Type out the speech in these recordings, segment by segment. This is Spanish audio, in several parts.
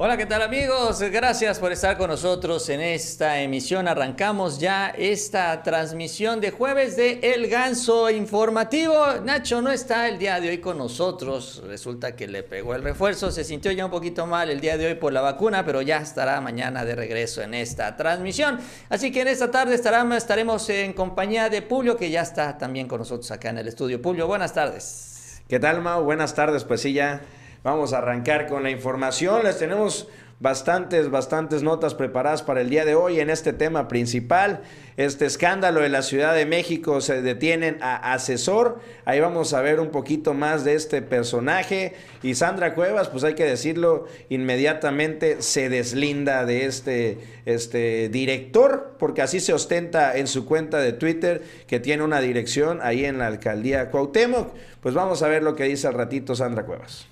Hola, ¿qué tal amigos? Gracias por estar con nosotros en esta emisión. Arrancamos ya esta transmisión de jueves de El Ganso Informativo. Nacho no está el día de hoy con nosotros. Resulta que le pegó el refuerzo. Se sintió ya un poquito mal el día de hoy por la vacuna, pero ya estará mañana de regreso en esta transmisión. Así que en esta tarde estaremos en compañía de Pulio, que ya está también con nosotros acá en el estudio. Pulio, buenas tardes. ¿Qué tal, Mau? Buenas tardes. Pues sí, ya Vamos a arrancar con la información. Les tenemos bastantes, bastantes notas preparadas para el día de hoy en este tema principal. Este escándalo de la Ciudad de México se detienen a asesor. Ahí vamos a ver un poquito más de este personaje. Y Sandra Cuevas, pues hay que decirlo, inmediatamente se deslinda de este, este director, porque así se ostenta en su cuenta de Twitter, que tiene una dirección ahí en la alcaldía Cuauhtémoc. Pues vamos a ver lo que dice al ratito Sandra Cuevas.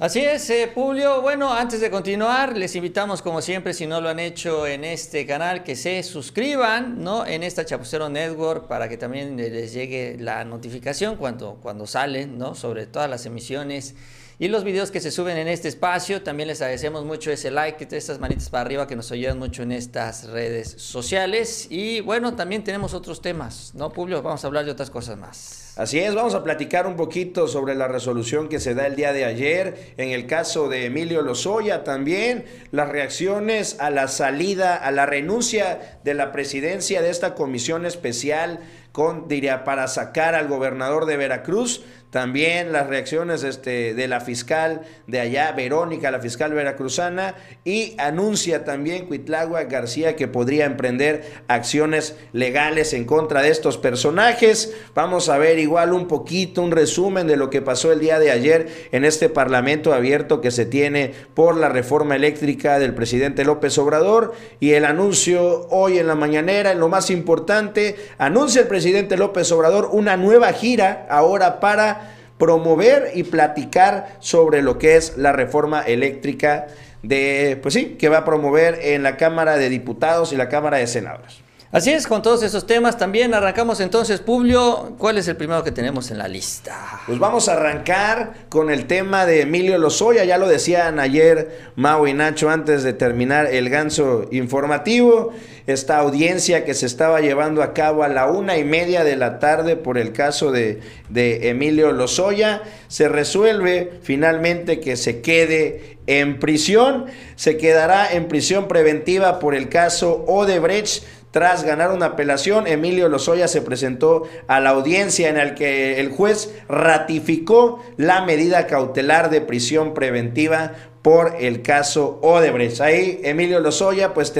Así es, eh, Publio. Bueno, antes de continuar, les invitamos, como siempre, si no lo han hecho en este canal, que se suscriban ¿no? en esta Chapucero Network para que también les llegue la notificación cuando, cuando salen, ¿no? sobre todas las emisiones y los videos que se suben en este espacio. También les agradecemos mucho ese like, estas manitas para arriba que nos ayudan mucho en estas redes sociales. Y bueno, también tenemos otros temas, ¿no, Publio? Vamos a hablar de otras cosas más. Así es, vamos a platicar un poquito sobre la resolución que se da el día de ayer en el caso de Emilio Lozoya también, las reacciones a la salida, a la renuncia de la presidencia de esta comisión especial con, diría, para sacar al gobernador de Veracruz. También las reacciones este, de la fiscal de allá, Verónica, la fiscal veracruzana, y anuncia también Cuitlagua García que podría emprender acciones legales en contra de estos personajes. Vamos a ver igual un poquito, un resumen de lo que pasó el día de ayer en este parlamento abierto que se tiene por la reforma eléctrica del presidente López Obrador y el anuncio hoy en la mañanera, en lo más importante, anuncia el presidente López Obrador una nueva gira ahora para promover y platicar sobre lo que es la reforma eléctrica de, pues sí, que va a promover en la Cámara de Diputados y la Cámara de Senadores. Así es, con todos esos temas también arrancamos entonces, Publio. ¿Cuál es el primero que tenemos en la lista? Pues vamos a arrancar con el tema de Emilio Lozoya. Ya lo decían ayer Mau y Nacho antes de terminar el ganso informativo. Esta audiencia que se estaba llevando a cabo a la una y media de la tarde por el caso de, de Emilio Lozoya. Se resuelve finalmente que se quede en prisión. Se quedará en prisión preventiva por el caso Odebrecht tras ganar una apelación, Emilio Lozoya se presentó a la audiencia en la que el juez ratificó la medida cautelar de prisión preventiva por el caso Odebrecht. Ahí Emilio Lozoya pues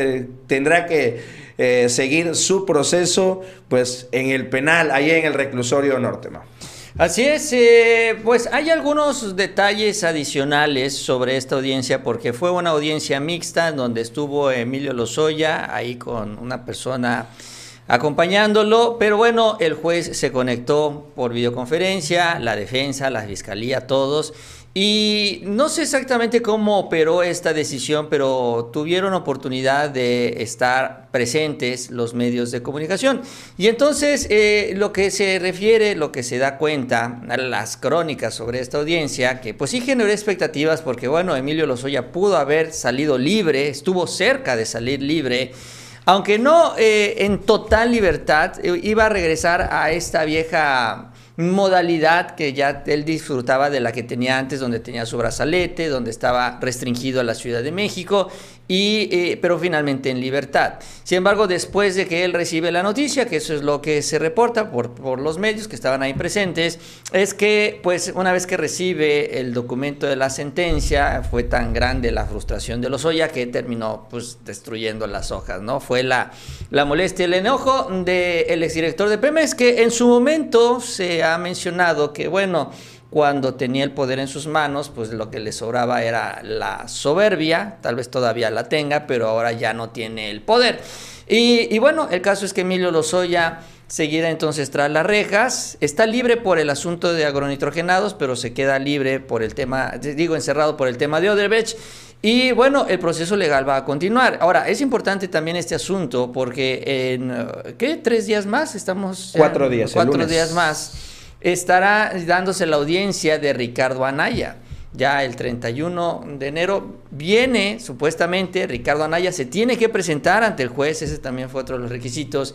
tendrá que eh, seguir su proceso pues en el penal, ahí en el reclusorio norte. Así es, eh, pues hay algunos detalles adicionales sobre esta audiencia porque fue una audiencia mixta donde estuvo Emilio Lozoya ahí con una persona acompañándolo, pero bueno, el juez se conectó por videoconferencia, la defensa, la fiscalía, todos, y no sé exactamente cómo operó esta decisión, pero tuvieron oportunidad de estar presentes los medios de comunicación. Y entonces eh, lo que se refiere, lo que se da cuenta, las crónicas sobre esta audiencia, que pues sí generó expectativas porque bueno, Emilio Lozoya pudo haber salido libre, estuvo cerca de salir libre. Aunque no eh, en total libertad, eh, iba a regresar a esta vieja modalidad que ya él disfrutaba de la que tenía antes, donde tenía su brazalete, donde estaba restringido a la Ciudad de México, y, eh, pero finalmente en libertad. Sin embargo, después de que él recibe la noticia, que eso es lo que se reporta por, por los medios que estaban ahí presentes, es que pues una vez que recibe el documento de la sentencia, fue tan grande la frustración de los Oya que terminó pues destruyendo las hojas, ¿no? Fue la, la molestia, el enojo del exdirector de Pemex, que en su momento se ha mencionado que, bueno, cuando tenía el poder en sus manos, pues lo que le sobraba era la soberbia, tal vez todavía la tenga, pero ahora ya no tiene el poder. Y, bueno, el caso es que Emilio Lozoya seguirá entonces tras las rejas, está libre por el asunto de agronitrogenados, pero se queda libre por el tema, digo, encerrado por el tema de Odebrecht. Y bueno, el proceso legal va a continuar. Ahora, es importante también este asunto porque en, ¿qué? ¿Tres días más? Estamos... Cuatro días. Cuatro días más estará dándose la audiencia de Ricardo Anaya. ya el 31 de enero, viene supuestamente Ricardo Anaya, se tiene que presentar ante el juez, ese también fue otro de los requisitos.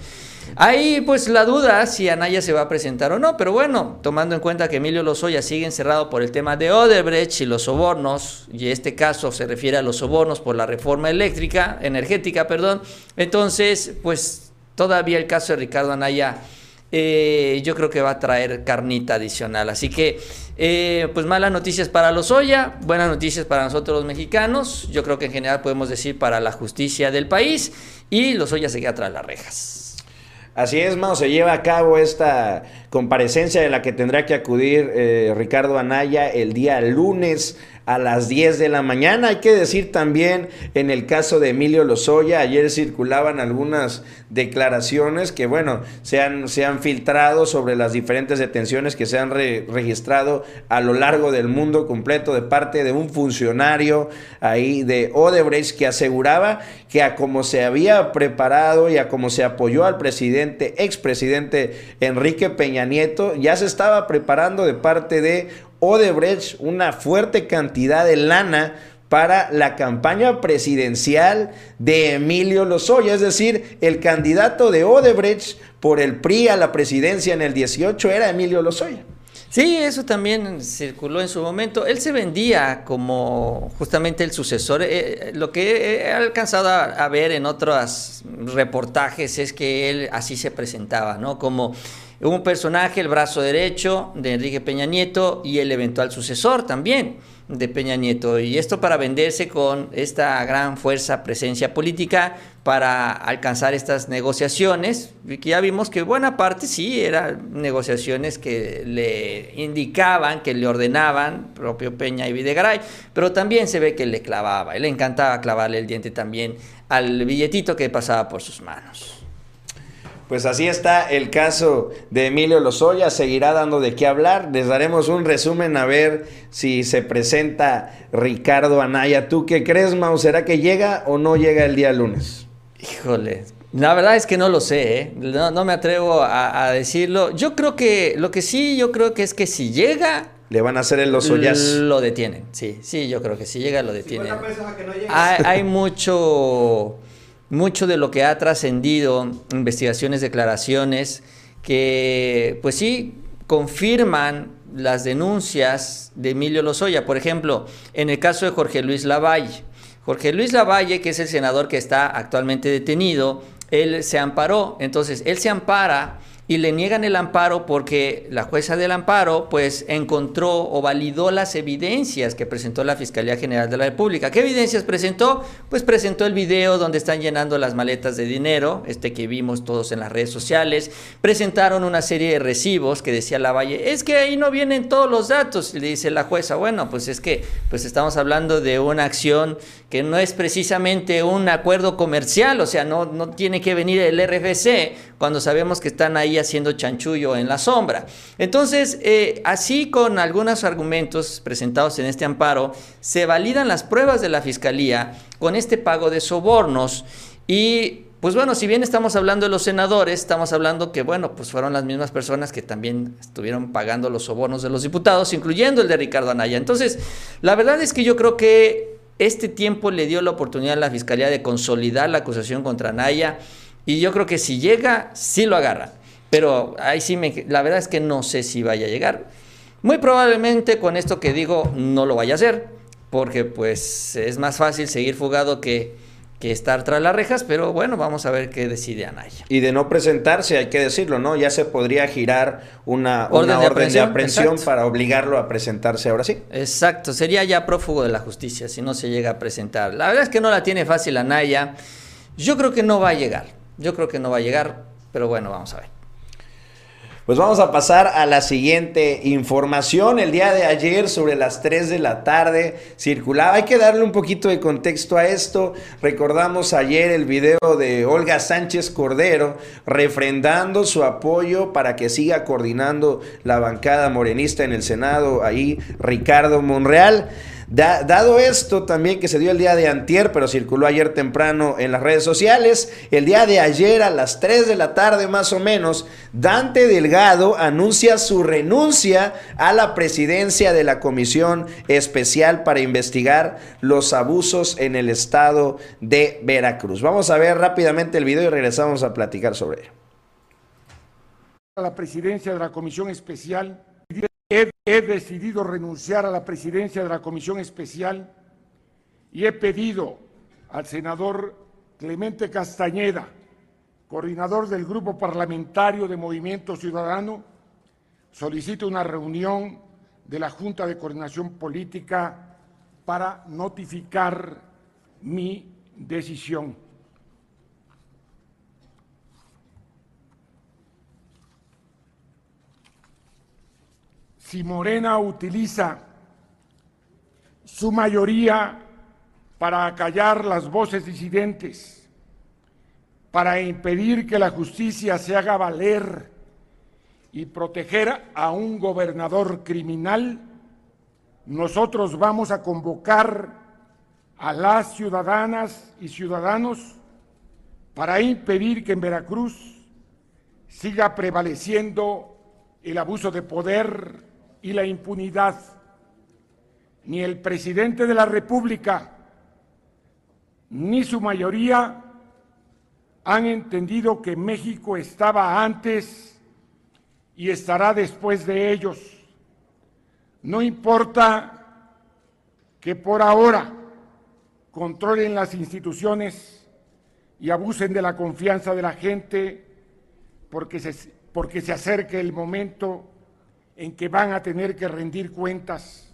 Ahí pues la duda si Anaya se va a presentar o no, pero bueno, tomando en cuenta que Emilio Lozoya sigue encerrado por el tema de Odebrecht y los sobornos, y este caso se refiere a los sobornos por la reforma eléctrica, energética, perdón, entonces pues todavía el caso de Ricardo Anaya eh, yo creo que va a traer carnita adicional. Así que, eh, pues malas noticias para los Oya, buenas noticias para nosotros los mexicanos. Yo creo que en general podemos decir para la justicia del país y los Oya se queda tras las rejas. Así es, Mao, se lleva a cabo esta comparecencia de la que tendrá que acudir eh, Ricardo Anaya el día lunes a las 10 de la mañana. Hay que decir también en el caso de Emilio Lozoya, ayer circulaban algunas declaraciones que, bueno, se han, se han filtrado sobre las diferentes detenciones que se han registrado a lo largo del mundo completo de parte de un funcionario ahí de Odebrecht que aseguraba que a como se había preparado y a como se apoyó al presidente, expresidente Enrique Peña Nieto, ya se estaba preparando de parte de Odebrecht una fuerte cantidad de lana para la campaña presidencial de Emilio Lozoya, es decir, el candidato de Odebrecht por el PRI a la presidencia en el 18 era Emilio Lozoya. Sí, eso también circuló en su momento. Él se vendía como justamente el sucesor. Eh, eh, lo que he alcanzado a, ver en otros reportajes es que él así se presentaba, ¿no? Como un personaje, el brazo derecho de Enrique Peña Nieto y el eventual sucesor también de Peña Nieto. Y esto para venderse con esta gran fuerza, presencia política para alcanzar estas negociaciones. Que ya vimos que buena parte sí eran negociaciones que le indicaban, que le ordenaban, propio Peña y Videgaray, pero también se ve que le clavaba, y le encantaba clavarle el diente también al billetito que pasaba por sus manos. Pues así está el caso de Emilio Lozoya, seguirá dando de qué hablar. Les daremos un resumen a ver si se presenta Ricardo Anaya. ¿Tú qué crees, Mau? ¿Será que llega o no llega el día lunes? Híjole, la verdad es que no lo sé, ¿eh? no, me atrevo a, decirlo. Yo creo que, lo que sí, yo creo que es que si llega... Le van a hacer el Lozoyas. Lo detienen, sí, sí, yo creo que si llega lo detienen. hay mucho mucho de lo que ha trascendido, investigaciones, declaraciones, que pues sí confirman las denuncias de Emilio Lozoya. Por ejemplo, en el caso de Jorge Luis Lavalle. Jorge Luis Lavalle, que es el senador que está actualmente detenido, él se amparó. Entonces, él se ampara y le niegan el amparo porque la jueza del amparo pues encontró o validó las evidencias que presentó la Fiscalía General de la República. ¿Qué evidencias presentó? Pues presentó el video donde están llenando las maletas de dinero, este que vimos todos en las redes sociales. Presentaron una serie de recibos que decía la Valle, es que ahí no vienen todos los datos. Le dice la jueza, bueno, pues es que pues estamos hablando de una acción que no es precisamente un acuerdo comercial, o sea, no, no tiene que venir el RFC cuando sabemos que están ahí haciendo chanchullo en la sombra. Entonces, eh, así con algunos argumentos presentados en este amparo, se validan las pruebas de la Fiscalía con este pago de sobornos y pues bueno, si bien estamos hablando de los senadores, estamos hablando que, bueno, pues fueron las mismas personas que también estuvieron pagando los sobornos de los diputados, incluyendo el de Ricardo Anaya. Entonces, la verdad es que yo creo que este tiempo le dio la oportunidad a la Fiscalía de consolidar la acusación contra Naya y yo creo que si llega, sí lo agarra. Pero ahí sí, me, la verdad es que no sé si vaya a llegar. Muy probablemente con esto que digo no lo vaya a hacer, porque pues es más fácil seguir fugado que que estar tras las rejas, pero bueno, vamos a ver qué decide Anaya. Y de no presentarse, hay que decirlo, ¿no? Ya se podría girar una orden, de, aprehensión, para obligarlo a presentarse ahora sí. Exacto, sería ya prófugo de la justicia si no se llega a presentar. La verdad es que no la tiene fácil Anaya. Yo creo que no va a llegar. Yo creo que no va a llegar, pero bueno, vamos a ver. Pues vamos a pasar a la siguiente información. El día de ayer, sobre las 3 de la tarde, circulaba. Hay que darle un poquito de contexto a esto. Recordamos ayer el video de Olga Sánchez Cordero refrendando su apoyo para que siga coordinando la bancada morenista en el Senado, ahí Ricardo Monreal. Dado esto también que se dio el día de antier, pero circuló ayer temprano en las redes sociales, el día de ayer a las 3 de la tarde más o menos, Dante Delgado anuncia su renuncia a la presidencia de la Comisión Especial para investigar los abusos en el estado de Veracruz. Vamos a ver rápidamente el video y regresamos a platicar sobre ello. A la presidencia de la Comisión Especial He, decidido renunciar a la presidencia de la Comisión Especial y he pedido al senador Clemente Castañeda, coordinador del Grupo Parlamentario de Movimiento Ciudadano, solicite una reunión de la Junta de Coordinación Política para notificar mi decisión. Si Morena utiliza su mayoría para acallar las voces disidentes, para impedir que la justicia se haga valer y proteger a un gobernador criminal, nosotros vamos a convocar a las ciudadanas y ciudadanos para impedir que en Veracruz siga prevaleciendo el abuso de poder y la impunidad. Ni el presidente de la República ni su mayoría han entendido que México estaba antes y estará después de ellos. No importa que por ahora controlen las instituciones y abusen de la confianza de la gente porque se, porque se acerque el momento en que van a tener que rendir cuentas,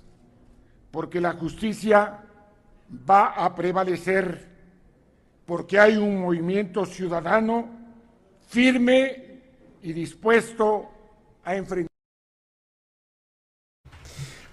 porque la justicia va a prevalecer, porque hay un movimiento ciudadano firme y dispuesto a enfrentar.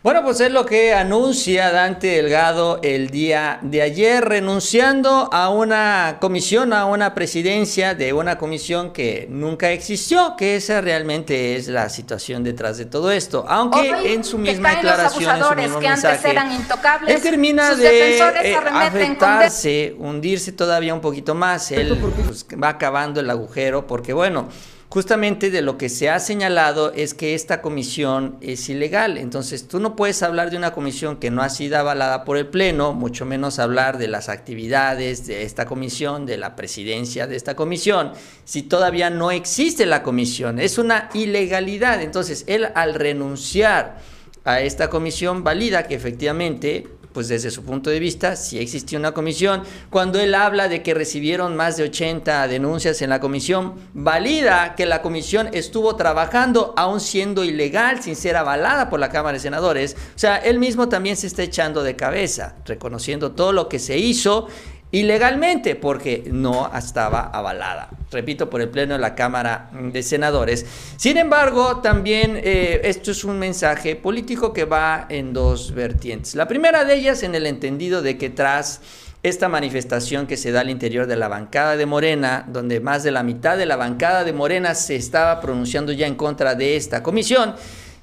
Bueno, pues es lo que anuncia Dante Delgado el día de ayer, renunciando a una comisión, a una presidencia de una comisión que nunca existió, que esa realmente es la situación detrás de todo esto. Aunque en su misma declaración, en su mismo que mensaje, eran intocables, él termina de eh, afectarse, hundirse todavía un poquito más. Él pues, va acabando el agujero porque, bueno, justamente de lo que se ha señalado es que esta comisión es ilegal. Entonces, tú no puedes hablar de una comisión que no ha sido avalada por el Pleno, mucho menos hablar de las actividades de esta comisión, de la presidencia de esta comisión, si todavía no existe la comisión. Es una ilegalidad. Entonces, él al renunciar a esta comisión valida que efectivamente pues desde su punto de vista, sí existió una comisión. Cuando él habla de que recibieron más de 80 denuncias en la comisión, valida que la comisión estuvo trabajando aún siendo ilegal, sin ser avalada por la Cámara de Senadores. O sea, él mismo también se está echando de cabeza, reconociendo todo lo que se hizo ilegalmente porque no estaba avalada, repito, por el Pleno de la Cámara de Senadores. Sin embargo, también eh, esto es un mensaje político que va en dos vertientes. La primera de ellas en el entendido de que tras esta manifestación que se da al interior de la bancada de Morena, donde más de la mitad de la bancada de Morena se estaba pronunciando ya en contra de esta comisión,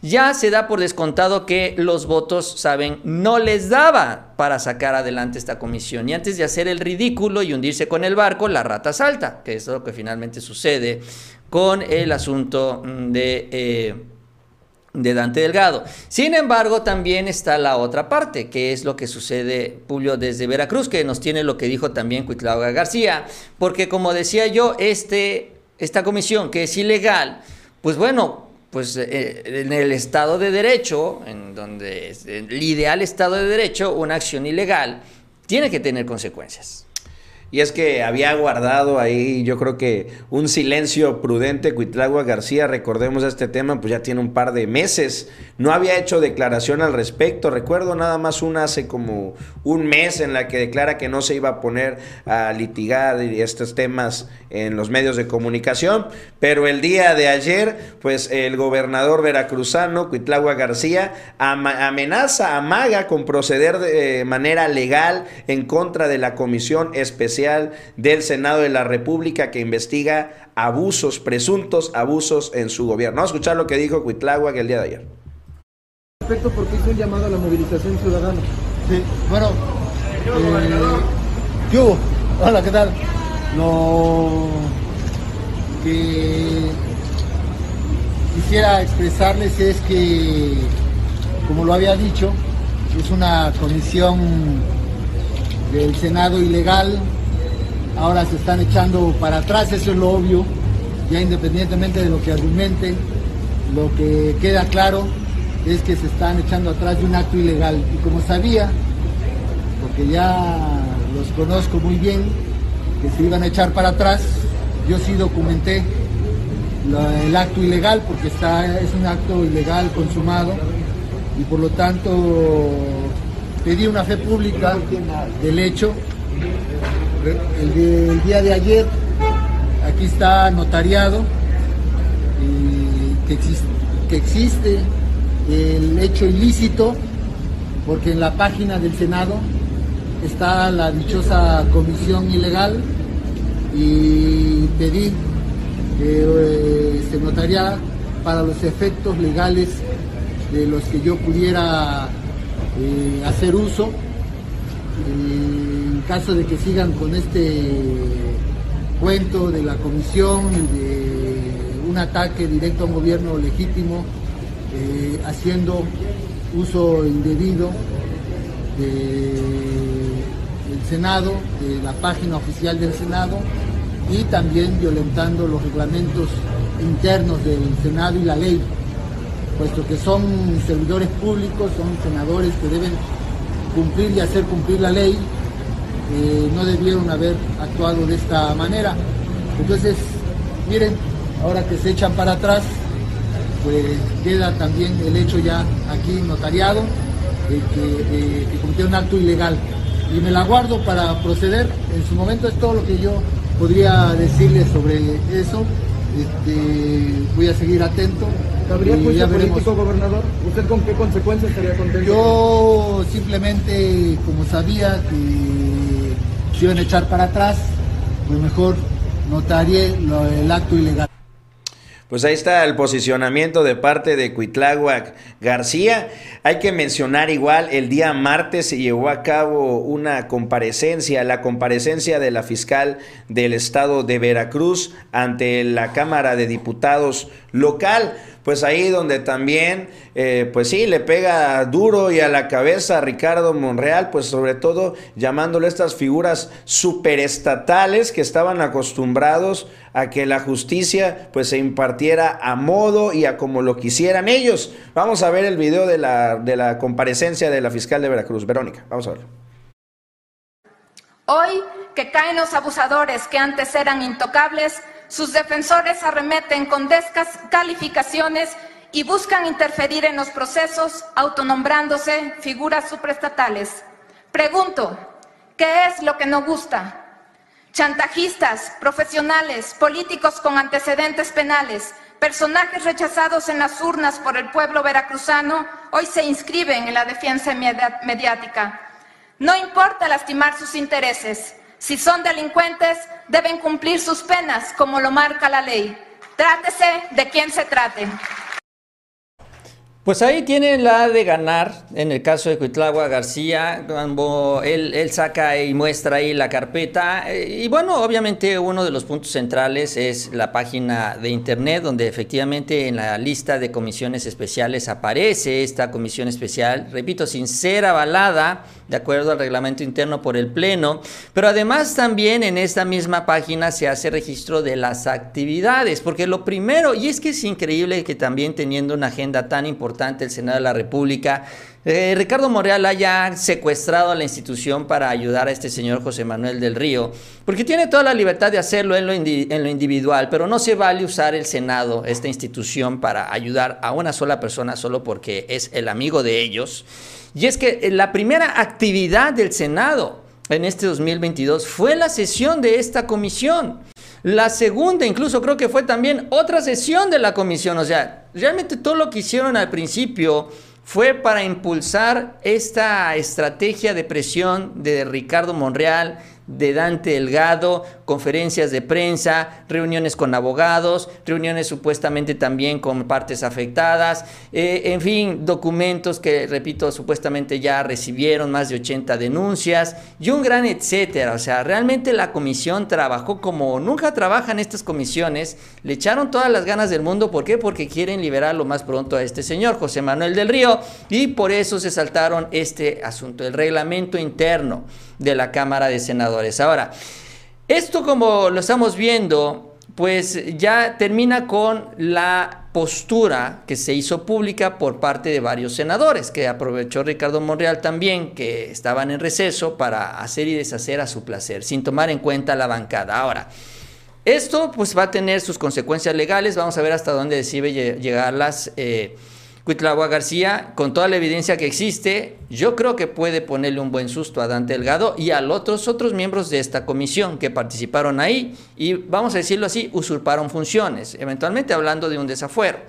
ya se da por descontado que los votos, saben, no les daba para sacar adelante esta comisión. Y antes de hacer el ridículo y hundirse con el barco, la rata salta, que es lo que finalmente sucede con el asunto de... Eh, de Dante Delgado. Sin embargo, también está la otra parte, que es lo que sucede, Julio, desde Veracruz, que nos tiene lo que dijo también Cuitlauga García, porque como decía yo, este, esta comisión que es ilegal, pues bueno, pues eh, en el Estado de Derecho, en donde el ideal Estado de Derecho, una acción ilegal tiene que tener consecuencias. Y es que había guardado ahí, yo creo que un silencio prudente. Cuitlagua García, recordemos este tema, pues ya tiene un par de meses. No había hecho declaración al respecto. Recuerdo nada más una hace como un mes en la que declara que no se iba a poner a litigar estos temas en los medios de comunicación. Pero el día de ayer, pues el gobernador veracruzano, Cuitlagua García, amenaza, amaga con proceder de manera legal en contra de la comisión especial del Senado de la República que investiga abusos, presuntos abusos en su gobierno. Vamos a escuchar lo que dijo Cuitláhuac el día de ayer. Respecto porque hizo un llamado a la movilización ciudadana. Sí, bueno, eh, ¿qué hubo? Hola, ¿qué tal? Lo que quisiera expresarles es que, como lo había dicho, es una comisión del Senado ilegal, ahora se están echando para atrás, eso es lo obvio, ya independientemente de lo que argumenten, lo que queda claro es que se están echando atrás de un acto ilegal. Y como sabía, porque ya los conozco muy bien, que se iban a echar para atrás, yo sí documenté el acto ilegal porque está, es un acto ilegal consumado y por lo tanto pedí una fe pública del hecho. El, día de ayer, aquí está notariado, que, que existe el hecho ilícito, porque en la página del Senado está la dichosa comisión ilegal y pedí que eh, se notaría para los efectos legales de los que yo pudiera eh, hacer uso. En caso de que sigan con este cuento de la comisión, de un ataque directo a un gobierno legítimo, eh, haciendo uso indebido del Senado, de la página oficial del Senado y también violentando los reglamentos internos del Senado y la ley puesto que son servidores públicos, son senadores que deben cumplir y hacer cumplir la ley, eh, no debieron haber actuado de esta manera. Entonces, miren, ahora que se echan para atrás, pues queda también el hecho ya aquí notariado de que, eh, un acto ilegal. Y me la guardo para proceder. En su momento es todo lo que yo podría decirles sobre eso. Este, voy a seguir atento. ¿Habría juicio político, gobernador? ¿Usted con qué consecuencias estaría contento? Yo simplemente, como sabía que se iban a echar para atrás, pues mejor notaría el acto ilegal. Pues ahí está el posicionamiento de parte de Cuitláhuac García. Hay que mencionar igual, el día martes se llevó a cabo una comparecencia, la comparecencia de la fiscal del estado de Veracruz ante la Cámara de Diputados local pues ahí donde también, eh, pues sí, le pega duro y a la cabeza a Ricardo Monreal, pues sobre todo llamándole estas figuras superestatales que estaban acostumbrados a que la justicia pues se impartiera a modo y a como lo quisieran ellos. Vamos a ver el video de la, de la comparecencia de la fiscal de Veracruz, Verónica, vamos a verlo. Hoy que caen los abusadores que antes eran intocables, sus defensores arremeten con descalificaciones y buscan interferir en los procesos autonombrándose figuras supraestatales. Pregunto, ¿qué es lo que no gusta? Chantajistas, profesionales, políticos con antecedentes penales, personajes rechazados en las urnas por el pueblo veracruzano, hoy se inscriben en la defensa mediática. No importa lastimar sus intereses, si son delincuentes, deben cumplir sus penas como lo marca la ley. Trátese de quien se trate. Pues ahí tiene la de ganar, en el caso de Cuitlagua García, cuando él, él, saca y muestra ahí la carpeta. Eh, y bueno, obviamente uno de los puntos centrales es la página de internet, donde efectivamente en la lista de comisiones especiales aparece esta comisión especial, repito, sin ser avalada de acuerdo al reglamento interno por el Pleno, pero además también en esta misma página se hace registro de las actividades, porque lo primero, y es que es increíble que también teniendo una agenda tan importante el Senado de la República, eh, Ricardo Morreal haya secuestrado a la institución para ayudar a este señor José Manuel del Río, porque tiene toda la libertad de hacerlo en lo, en lo individual, pero no se vale usar el Senado, esta institución, para ayudar a una sola persona solo porque es el amigo de ellos. Y es que eh, la primera actividad del Senado en este 2022 fue la sesión de esta comisión. La segunda, incluso creo que fue también otra sesión de la comisión. O sea, realmente todo lo que hicieron al principio fue para impulsar esta estrategia de presión de Ricardo Monreal, de Dante Delgado, conferencias de prensa, reuniones con abogados, reuniones supuestamente también con partes afectadas, eh, en fin, documentos que, repito, supuestamente ya recibieron más de 80 denuncias y un gran etcétera. O sea, realmente la comisión trabajó como nunca trabajan estas comisiones, le echaron todas las ganas del mundo, ¿por qué? Porque quieren liberar lo más pronto a este señor, José Manuel del Río, y por eso se saltaron este asunto, el reglamento interno de la Cámara de Senadores. Ahora, esto como lo estamos viendo, pues ya termina con la postura que se hizo pública por parte de varios senadores, que aprovechó Ricardo Monreal también, que estaban en receso para hacer y deshacer a su placer, sin tomar en cuenta la bancada. Ahora, esto pues va a tener sus consecuencias legales, vamos a ver hasta dónde decide llegar las... Eh, Cuitlagua García, con toda la evidencia que existe, yo creo que puede ponerle un buen susto a Dante Delgado y a los otros miembros de esta comisión que participaron ahí y, vamos a decirlo así, usurparon funciones, eventualmente hablando de un desafuero.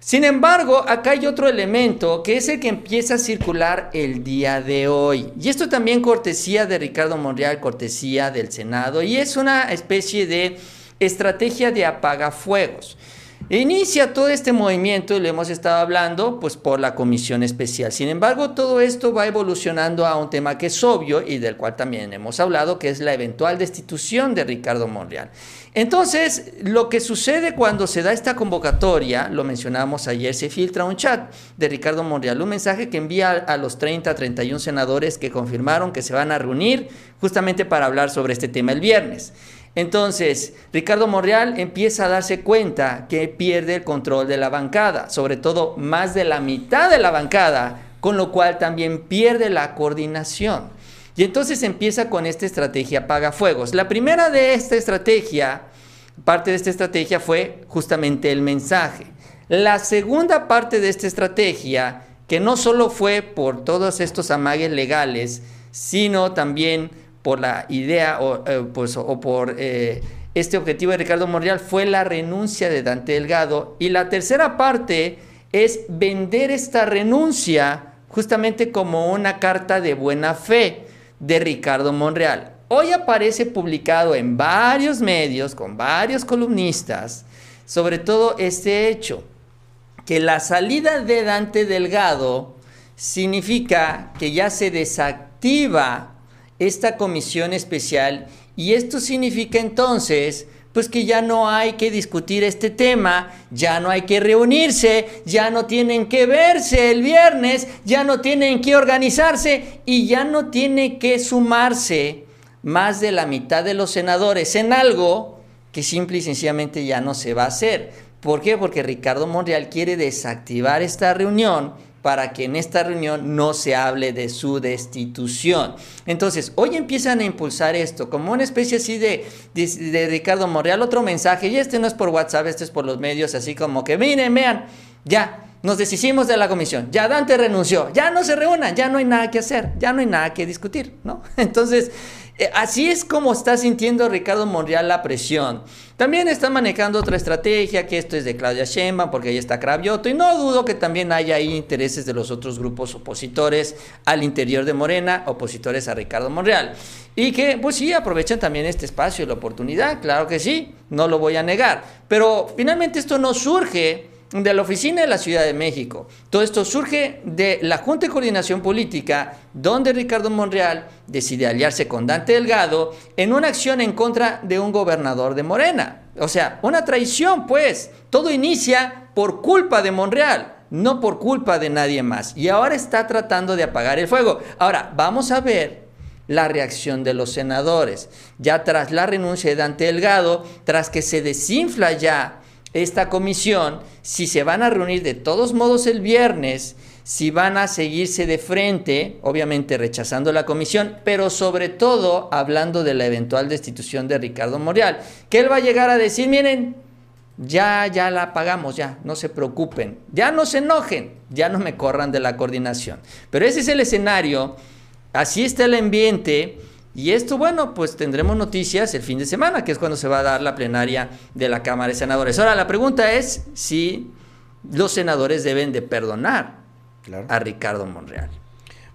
Sin embargo, acá hay otro elemento que es el que empieza a circular el día de hoy. Y esto también cortesía de Ricardo Monreal, cortesía del Senado, y es una especie de estrategia de apagafuegos. Inicia todo este movimiento, y lo hemos estado hablando, pues por la comisión especial. Sin embargo, todo esto va evolucionando a un tema que es obvio y del cual también hemos hablado, que es la eventual destitución de Ricardo Monreal. Entonces, lo que sucede cuando se da esta convocatoria, lo mencionamos ayer, se filtra un chat de Ricardo Monreal, un mensaje que envía a los 30, 31 senadores que confirmaron que se van a reunir justamente para hablar sobre este tema el viernes. Entonces, Ricardo Monreal empieza a darse cuenta que pierde el control de la bancada, sobre todo más de la mitad de la bancada, con lo cual también pierde la coordinación. Y entonces empieza con esta estrategia fuegos. La primera de esta estrategia, parte de esta estrategia fue justamente el mensaje. La segunda parte de esta estrategia, que no solo fue por todos estos amagues legales, sino también por la idea o, eh, pues, o por eh, este objetivo de Ricardo Monreal fue la renuncia de Dante Delgado. Y la tercera parte es vender esta renuncia justamente como una carta de buena fe de Ricardo Monreal. Hoy aparece publicado en varios medios, con varios columnistas, sobre todo este hecho, que la salida de Dante Delgado significa que ya se desactiva esta comisión especial y esto significa entonces pues que ya no hay que discutir este tema, ya no hay que reunirse, ya no tienen que verse el viernes, ya no tienen que organizarse y ya no tiene que sumarse más de la mitad de los senadores en algo que simple y sencillamente ya no se va a hacer. ¿Por qué? Porque Ricardo Monreal quiere desactivar esta reunión para que en esta reunión no se hable de su destitución. Entonces, hoy empiezan a impulsar esto como una especie así de, de, Ricardo Monreal, otro mensaje, y este no es por WhatsApp, este es por los medios, así como que miren, vean, ya, nos deshicimos de la comisión, ya Dante renunció, ya no se reúnan, ya no hay nada que hacer, ya no hay nada que discutir, ¿no? Entonces, así es como está sintiendo Ricardo Monreal la presión. También está manejando otra estrategia, que esto es de Claudia Sheinbaum, porque ahí está Cravioto, y no dudo que también haya ahí intereses de los otros grupos opositores al interior de Morena, opositores a Ricardo Monreal. Y que, pues sí, aprovechan también este espacio y la oportunidad, claro que sí, no lo voy a negar. Pero finalmente esto no surge de la oficina de la Ciudad de México. Todo esto surge de la Junta de Coordinación Política, donde Ricardo Monreal decide aliarse con Dante Delgado en una acción en contra de un gobernador de Morena. O sea, una traición, pues. Todo inicia por culpa de Monreal, no por culpa de nadie más. Y ahora está tratando de apagar el fuego. Ahora, vamos a ver la reacción de los senadores. Ya tras la renuncia de Dante Delgado, tras que se desinfla ya esta comisión, si se van a reunir de todos modos el viernes, si van a seguirse de frente, obviamente rechazando la comisión, pero sobre todo hablando de la eventual destitución de Ricardo Morial, que él va a llegar a decir, miren, ya, ya la pagamos, ya, no se preocupen, ya no se enojen, ya no me corran de la coordinación. Pero ese es el escenario, así está el ambiente y esto, bueno, pues tendremos noticias el fin de semana, que es cuando se va a dar la plenaria de la Cámara de Senadores. Ahora, la pregunta es si los senadores deben de perdonar a Ricardo Monreal.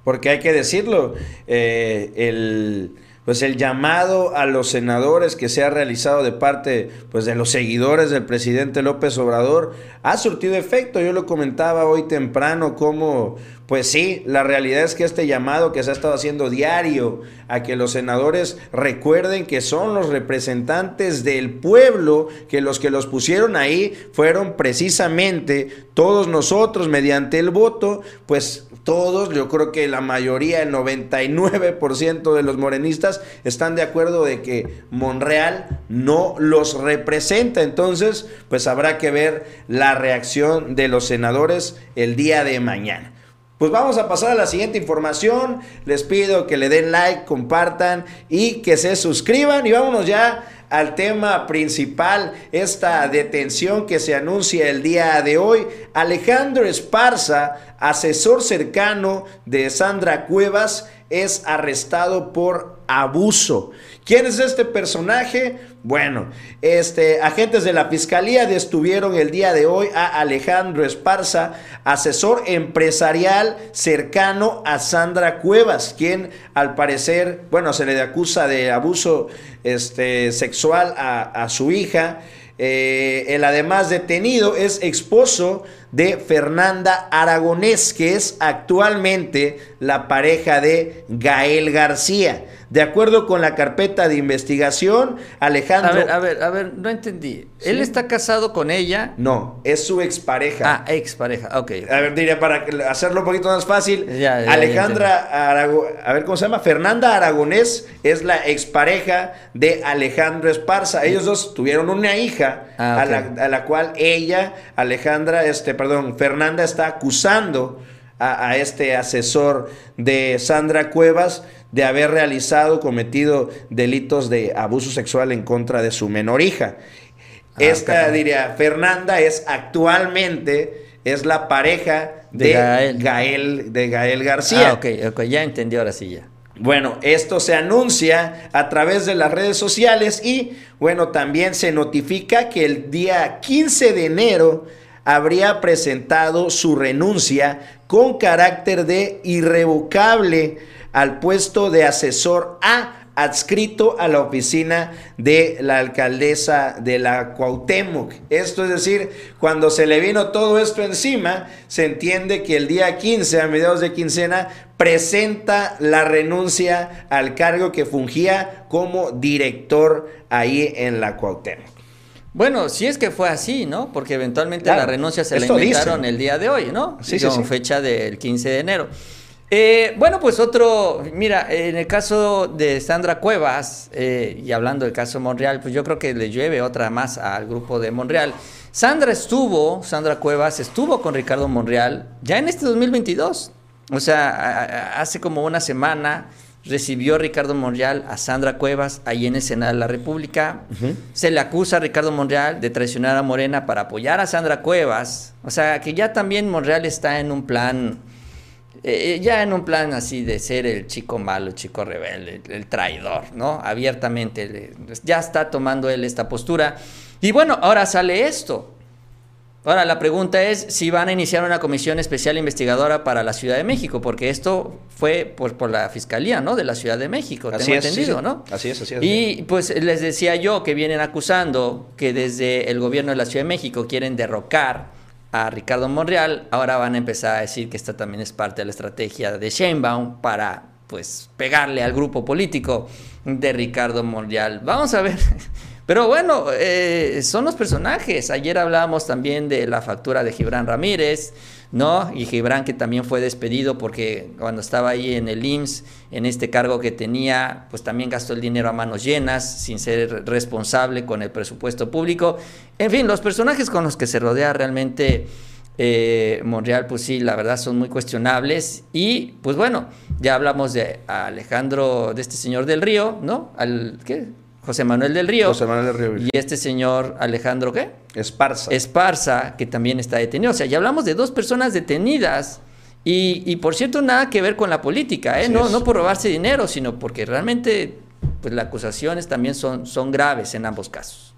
Porque hay que decirlo, eh, el pues el llamado a los senadores que se ha realizado de parte pues de los seguidores del presidente López Obrador ha surtido efecto. Yo lo comentaba hoy temprano como pues sí, la realidad es que este llamado que se ha estado haciendo diario a que los senadores recuerden que son los representantes del pueblo, que los que los pusieron ahí fueron precisamente todos nosotros mediante el voto, pues todos, yo creo que la mayoría, el 99% de los morenistas están de acuerdo de que Monreal no los representa. Entonces, pues habrá que ver la reacción de los senadores el día de mañana. Pues vamos a pasar a la siguiente información. Les pido que le den like, compartan y que se suscriban. Y vámonos ya al tema principal, esta detención que se anuncia el día de hoy. Alejandro Esparza, asesor cercano de Sandra Cuevas, es arrestado por abuso. ¿Quién es este personaje? Bueno, este, agentes de la Fiscalía detuvieron el día de hoy a Alejandro Esparza, asesor empresarial cercano a Sandra Cuevas, quien al parecer, bueno, se le acusa de abuso este, sexual a, su hija. Eh, el además detenido es esposo de Fernanda Aragonés, que es actualmente la pareja de Gael García. De acuerdo con la carpeta de investigación, Alejandro... A ver, a ver, a ver, no entendí. ¿Él está casado con ella? No, es su expareja. Ah, expareja, ok. A ver, diría, para hacerlo un poquito más fácil, Alejandra Aragonés, a ver cómo se llama, Fernanda Aragonés es la expareja de Alejandro Esparza. Ellos dos tuvieron una hija ah, a, la, a, la, cual ella, Alejandra, este, perdón, Fernanda está acusando a, este asesor de Sandra Cuevas de haber realizado, cometido delitos de abuso sexual en contra de su menor hija. Ah, Esta, diría, Fernanda es actualmente, es la pareja de, Gael. de Gael García. Ah, ok, ok, ya entendí ahora sí ya. Bueno, esto se anuncia a través de las redes sociales y bueno, también se notifica que el día 15 de enero habría presentado su renuncia con carácter de irrevocable al puesto de asesor A adscrito a la oficina de la alcaldesa de la Cuauhtémoc. Esto es decir, cuando se le vino todo esto encima, se entiende que el día 15, a mediados de quincena, presenta la renuncia al cargo que fungía como director ahí en la Cuauhtémoc. Bueno, si es que fue así, ¿no? Porque eventualmente la renuncia se la inventaron el día de hoy, ¿no? Sí, Con fecha del 15 de enero. Eh, bueno, pues otro, mira, en el caso de Sandra Cuevas, eh, y hablando del caso de Monreal, pues yo creo que le llueve otra más al grupo de Monreal. Sandra estuvo, Sandra Cuevas estuvo con Ricardo Monreal ya en este 2022. O sea, hace como una semana recibió Ricardo Monreal a Sandra Cuevas ahí en el Senado de la República. Se le acusa a Ricardo Monreal de traicionar a Morena para apoyar a Sandra Cuevas. O sea, que ya también Monreal está en un plan, eh, ya en un plan así de ser el chico malo, el chico rebelde, el, traidor, ¿no? Abiertamente, ya está tomando él esta postura. Y bueno, ahora sale esto. Ahora, la pregunta es si van a iniciar una comisión especial investigadora para la Ciudad de México, porque esto fue por, por la Fiscalía, ¿no? De la Ciudad de México, así tengo entendido, ¿no? Así es, así es. Y pues les decía yo que vienen acusando que desde el gobierno de la Ciudad de México quieren derrocar a Ricardo Monreal, ahora van a empezar a decir que esta también es parte de la estrategia de Sheinbaum para pues pegarle al grupo político de Ricardo Monreal. Vamos a ver Pero bueno, eh, son los personajes. Ayer hablábamos también de la factura de Gibran Ramírez, ¿no? Y Gibran que también fue despedido porque cuando estaba ahí en el IMSS, en este cargo que tenía, pues también gastó el dinero a manos llenas, sin ser responsable con el presupuesto público. En fin, los personajes con los que se rodea realmente eh, Monreal, pues sí, la verdad son muy cuestionables. Y pues bueno, ya hablamos de Alejandro, de este señor del Río, ¿no? Al, ¿qué? José Manuel del Río. José Manuel del Río. Y este señor Alejandro, ¿qué? Esparza. Esparza, que también está detenido. O sea, ya hablamos de dos personas detenidas. Y, por cierto, nada que ver con la política, ¿eh? No, no por robarse dinero, sino porque realmente pues, las acusaciones también son, son graves en ambos casos.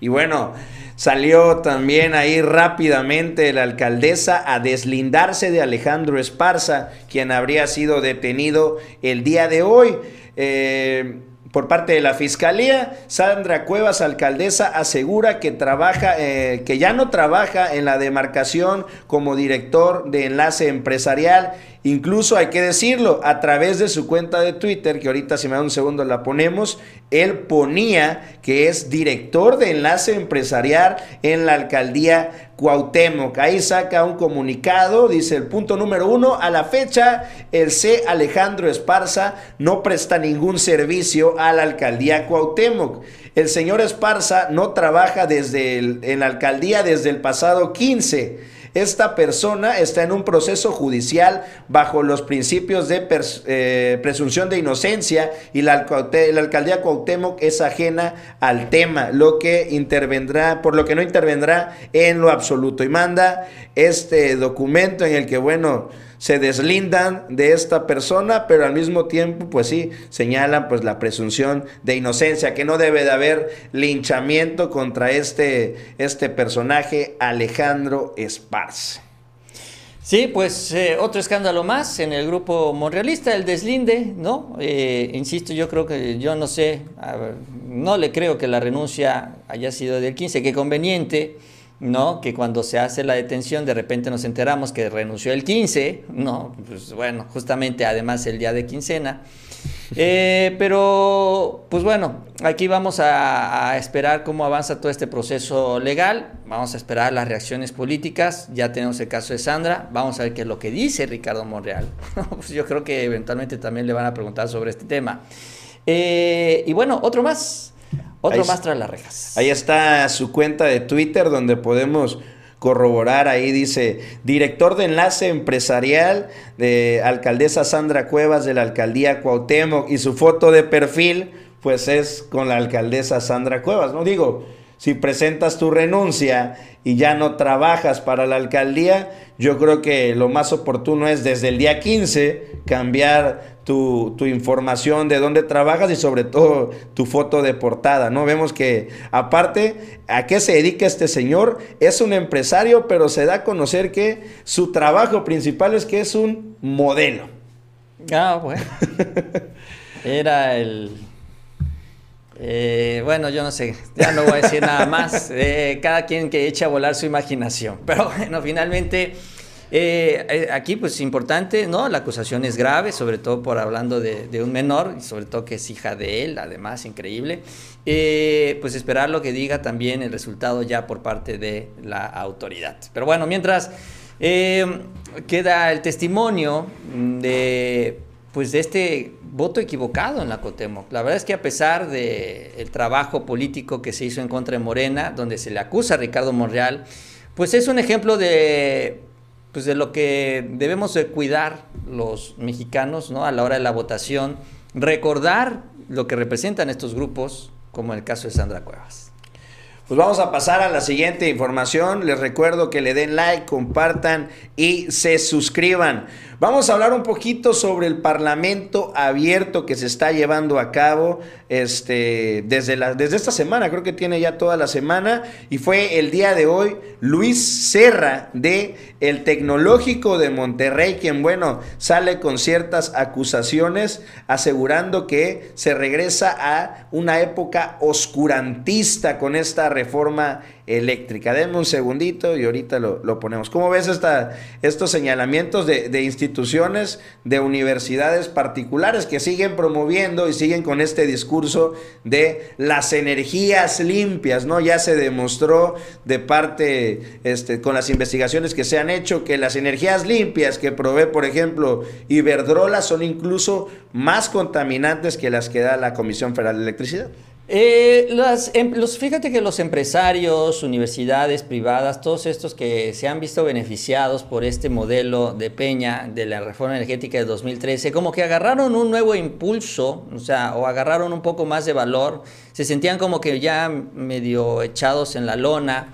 Y bueno, salió también ahí rápidamente la alcaldesa a deslindarse de Alejandro Esparza, quien habría sido detenido el día de hoy. Eh, por parte de la Fiscalía, Sandra Cuevas, alcaldesa, asegura que trabaja, eh, que ya no trabaja en la demarcación como director de enlace empresarial. Incluso hay que decirlo, a través de su cuenta de Twitter, que ahorita si me da un segundo la ponemos, él ponía que es director de enlace empresarial en la alcaldía Cuauhtémoc. Ahí saca un comunicado, dice el punto número uno, a la fecha el C. Alejandro Esparza no presta ningún servicio a la alcaldía Cuauhtémoc. El señor Esparza no trabaja desde en la alcaldía desde el pasado 15 esta persona está en un proceso judicial bajo los principios de eh, presunción de inocencia y la, la, alcaldía Cuauhtémoc es ajena al tema, lo que intervendrá, por lo que no intervendrá en lo absoluto. Y manda este documento en el que, bueno, se deslindan de esta persona, pero al mismo tiempo, pues sí, señalan pues la presunción de inocencia, que no debe de haber linchamiento contra este, este personaje, Alejandro Esparce. Sí, pues eh, otro escándalo más en el grupo monrealista, el deslinde, ¿no? Eh, insisto, yo creo que, yo no sé, no le creo que la renuncia haya sido del 15, que conveniente ¿no? Que cuando se hace la detención de repente nos enteramos que renunció el 15, ¿no? Pues bueno, justamente además el día de quincena. Eh, pero, pues bueno, aquí vamos a, esperar cómo avanza todo este proceso legal, vamos a esperar las reacciones políticas, ya tenemos el caso de Sandra, vamos a ver qué es lo que dice Ricardo Monreal. pues yo creo que eventualmente también le van a preguntar sobre este tema. Eh, y bueno, otro más. Otro más tras las rejas. Ahí está su cuenta de Twitter donde podemos corroborar. Ahí dice, director de enlace empresarial de alcaldesa Sandra Cuevas de la alcaldía Cuauhtémoc. Y su foto de perfil, pues es con la alcaldesa Sandra Cuevas. No digo, si presentas tu renuncia y ya no trabajas para la alcaldía, yo creo que lo más oportuno es desde el día 15 cambiar tu, información de dónde trabajas y sobre todo tu foto de portada, ¿no? Vemos que aparte, ¿a qué se dedica este señor? Es un empresario, pero se da a conocer que su trabajo principal es que es un modelo. Ah, bueno. Era el... Eh, bueno, yo no sé, ya no voy a decir nada más. Eh, cada quien que eche a volar su imaginación. Pero bueno, finalmente... Eh, eh, aquí, pues, importante, ¿no? La acusación es grave, sobre todo por hablando de, un menor, y sobre todo que es hija de él, además, increíble. Eh, pues esperar lo que diga también el resultado ya por parte de la autoridad. Pero bueno, mientras queda el testimonio de, pues, de este voto equivocado en la Cotemoc. La verdad es que a pesar del trabajo político que se hizo en contra de Morena, donde se le acusa a Ricardo Monreal, pues es un ejemplo de pues de lo que debemos de cuidar los mexicanos ¿no? a la hora de la votación, recordar lo que representan estos grupos, como el caso de Sandra Cuevas. Pues vamos a pasar a la siguiente información. Les recuerdo que le den like, compartan y se suscriban. Vamos a hablar un poquito sobre el Parlamento abierto que se está llevando a cabo este, desde, la, desde esta semana, creo que tiene ya toda la semana, y fue el día de hoy Luis Serra de el Tecnológico de Monterrey, quien, bueno, sale con ciertas acusaciones asegurando que se regresa a una época oscurantista con esta reforma eléctrica. Denme un segundito y ahorita lo, ponemos. ¿Cómo ves estos señalamientos de, instituciones, de universidades particulares que siguen promoviendo y siguen con este discurso de las energías limpias? ¿no? Ya se demostró de parte, este, con las investigaciones que se han hecho, que las energías limpias que provee, por ejemplo, Iberdrola son incluso más contaminantes que las que da la Comisión Federal de Electricidad. Eh, em, los, fíjate que los empresarios, universidades privadas, todos estos que se han visto beneficiados por este modelo de Peña de la reforma energética de 2013, como que agarraron un nuevo impulso, o sea, o agarraron un poco más de valor, se sentían como que ya medio echados en la lona,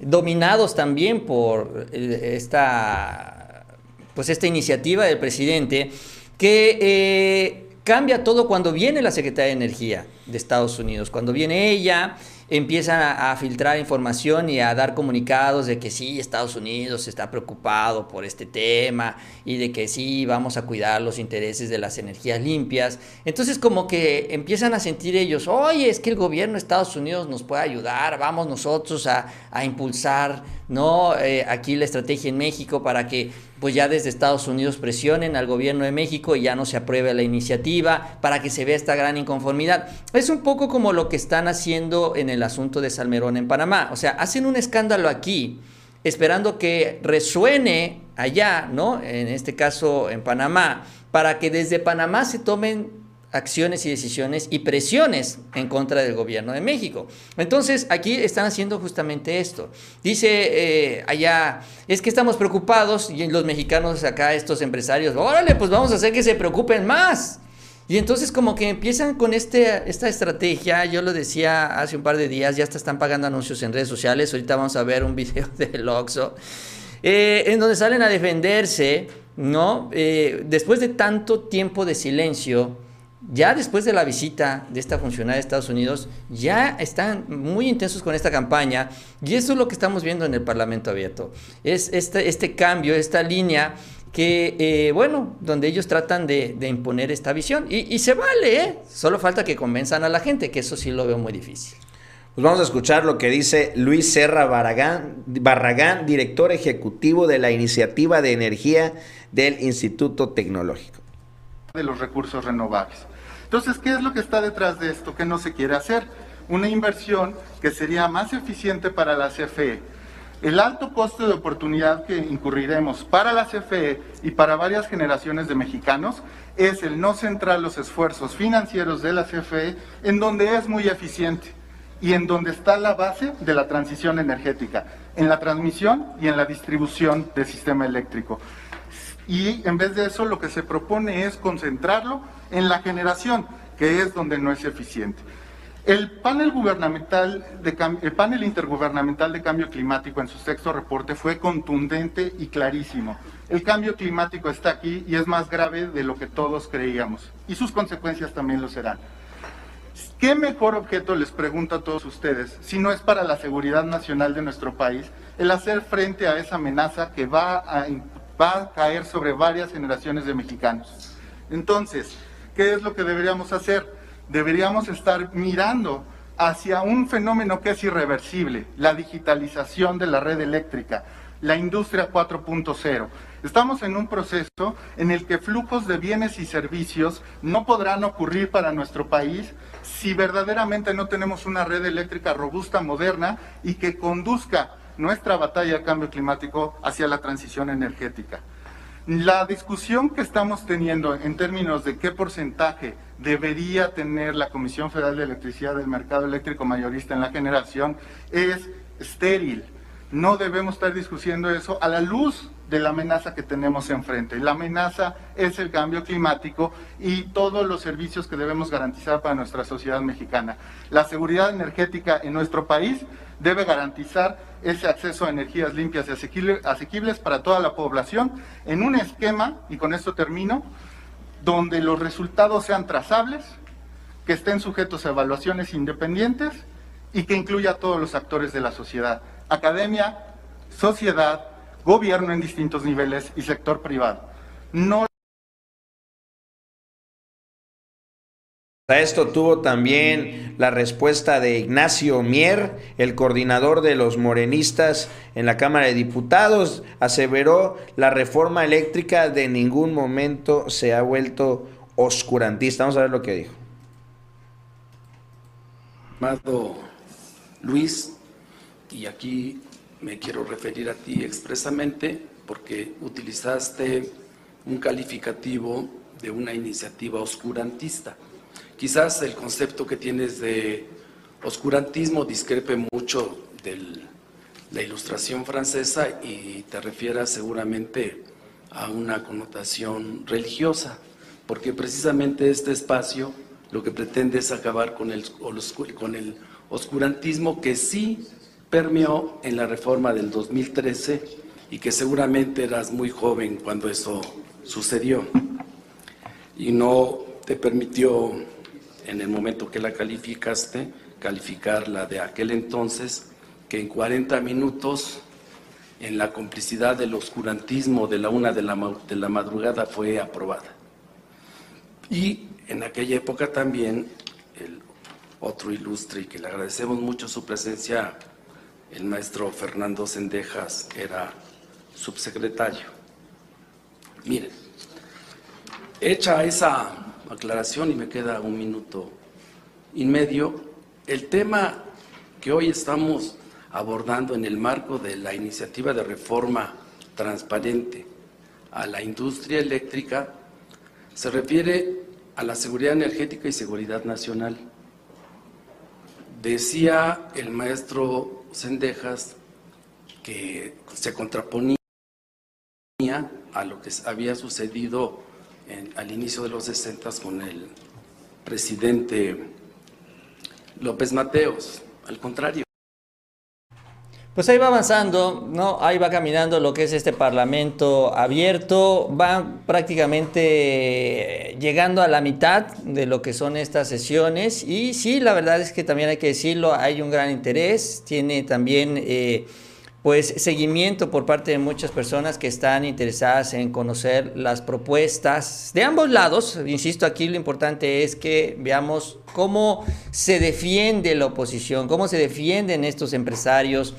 dominados también por eh, esta, pues esta iniciativa del presidente que eh, cambia todo cuando viene la Secretaría de Energía de Estados Unidos, cuando viene ella empiezan a, filtrar información y a dar comunicados de que sí, Estados Unidos está preocupado por este tema y de que sí, vamos a cuidar los intereses de las energías limpias. Entonces como que empiezan a sentir ellos, oye, es que el gobierno de Estados Unidos nos puede ayudar, vamos nosotros a, a impulsar ¿no? Eh, aquí la estrategia en México para que pues ya desde Estados Unidos presionen al gobierno de México y ya no se apruebe la iniciativa para que se vea esta gran inconformidad. Es un poco como lo que están haciendo en el asunto de Salmerón en Panamá. O sea, hacen un escándalo aquí esperando que resuene allá, ¿no? En este caso en Panamá, para que desde Panamá se tomen acciones y decisiones y presiones en contra del gobierno de México. Entonces, aquí están haciendo justamente esto. Dice eh, allá, es que estamos preocupados y los mexicanos acá, estos empresarios, órale, pues vamos a hacer que se preocupen más. Y entonces como que empiezan con este, esta estrategia, yo lo decía hace un par de días, ya están pagando anuncios en redes sociales, ahorita vamos a ver un video del Oxxo, eh, en donde salen a defenderse, ¿no? Eh, después de tanto tiempo de silencio, ya después de la visita de esta funcionaria de Estados Unidos, ya están muy intensos con esta campaña y eso es lo que estamos viendo en el Parlamento abierto. Es este, este cambio, esta línea que, eh, bueno, donde ellos tratan de, imponer esta visión. Y, se vale, ¿eh? Solo falta que convenzan a la gente, que eso sí lo veo muy difícil. Pues vamos a escuchar lo que dice Luis Serra Barragán, Barragán, director ejecutivo de la Iniciativa de Energía del Instituto Tecnológico. De los recursos renovables. Entonces, ¿qué es lo que está detrás de esto que no se quiere hacer? Una inversión que sería más eficiente para la CFE. El alto costo de oportunidad que incurriremos para la CFE y para varias generaciones de mexicanos es el no centrar los esfuerzos financieros de la CFE en donde es muy eficiente y en donde está la base de la transición energética, en la transmisión y en la distribución del sistema eléctrico y en vez de eso lo que se propone es concentrarlo en la generación, que es donde no es eficiente. El panel, gubernamental de, el panel intergubernamental de cambio climático en su sexto reporte fue contundente y clarísimo. El cambio climático está aquí y es más grave de lo que todos creíamos. Y sus consecuencias también lo serán. ¿Qué mejor objeto, les pregunto a todos ustedes, si no es para la seguridad nacional de nuestro país, el hacer frente a esa amenaza que va a va a caer sobre varias generaciones de mexicanos. Entonces, ¿qué es lo que deberíamos hacer? Deberíamos estar mirando hacia un fenómeno que es irreversible, la digitalización de la red eléctrica, la industria 4.0. Estamos en un proceso en el que flujos de bienes y servicios no podrán ocurrir para nuestro país si verdaderamente no tenemos una red eléctrica robusta, moderna y que conduzca nuestra batalla cambio climático hacia la transición energética. La discusión que estamos teniendo en términos de qué porcentaje debería tener la Comisión Federal de Electricidad del mercado eléctrico mayorista en la generación es estéril. No debemos estar discutiendo eso a la luz de la amenaza que tenemos enfrente. La amenaza es el cambio climático y todos los servicios que debemos garantizar para nuestra sociedad mexicana. La seguridad energética en nuestro país debe garantizar ese acceso a energías limpias y asequibles para toda la población en un esquema, y con esto termino, donde los resultados sean trazables, que estén sujetos a evaluaciones independientes y que incluya a todos los actores de la sociedad, academia, sociedad, gobierno en distintos niveles y sector privado. No A esto tuvo también la respuesta de Ignacio Mier, el coordinador de los morenistas en la Cámara de Diputados. Aseveró la reforma eléctrica de ningún momento se ha vuelto oscurantista. Vamos a ver lo que dijo. Amado Luis, y aquí me quiero referir a ti expresamente porque utilizaste un calificativo de una iniciativa oscurantista. Quizás el concepto que tienes de oscurantismo discrepe mucho de la ilustración francesa y te refieras seguramente a una connotación religiosa, porque precisamente este espacio lo que pretende es acabar con el, con el oscurantismo que sí permeó en la reforma del 2013 y que seguramente eras muy joven cuando eso sucedió. Y no te permitió en el momento que la calificaste calificar la de aquel entonces, que en 40 minutos, en la complicidad del oscurantismo de la una de la, de la madrugada, fue aprobada. Y en aquella época también, el otro ilustre y que le agradecemos mucho su presencia, el maestro Fernando Sendejas, era subsecretario. Miren, hecha esa aclaración y me queda un minuto y medio, el tema que hoy estamos abordando en el marco de la iniciativa de reforma transparente a la industria eléctrica se refiere a la seguridad energética y seguridad nacional. Decía el maestro Sendejas que se contraponía a lo que había sucedido al inicio de los 60 con el presidente López Mateos. Al contrario. Pues ahí va avanzando, ¿no? Ahí va caminando lo que es este parlamento abierto, va prácticamente llegando a la mitad de lo que son estas sesiones y sí, la verdad es que también hay que decirlo, hay un gran interés, tiene también... Eh, pues seguimiento por parte de muchas personas que están interesadas en conocer las propuestas de ambos lados. Insisto, aquí lo importante es que veamos cómo se defiende la oposición, cómo se defienden estos empresarios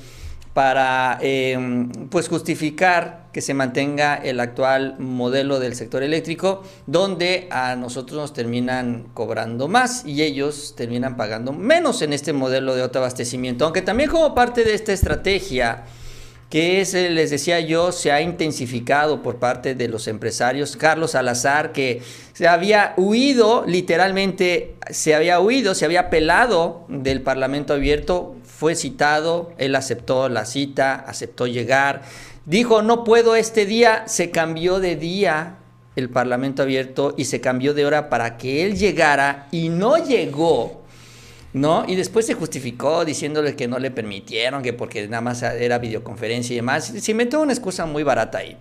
para em, pues justificar que se mantenga el actual modelo del sector eléctrico, donde a nosotros nos terminan cobrando más y ellos terminan pagando menos en este modelo de autoabastecimiento. Aunque también como parte de esta estrategia, que es, eh, les decía yo, se ha intensificado por parte de los empresarios. Carlos Salazar, que se había huido, literalmente se había huido, se había pelado del Parlamento abierto, fue citado, él aceptó la cita, aceptó llegar, dijo, no puedo este día, se cambió de día el Parlamento abierto y se cambió de hora para que él llegara y no llegó ¿no? Y después se justificó diciéndole que no le permitieron, que porque nada más era videoconferencia y demás. Se inventó una excusa muy barata ahí.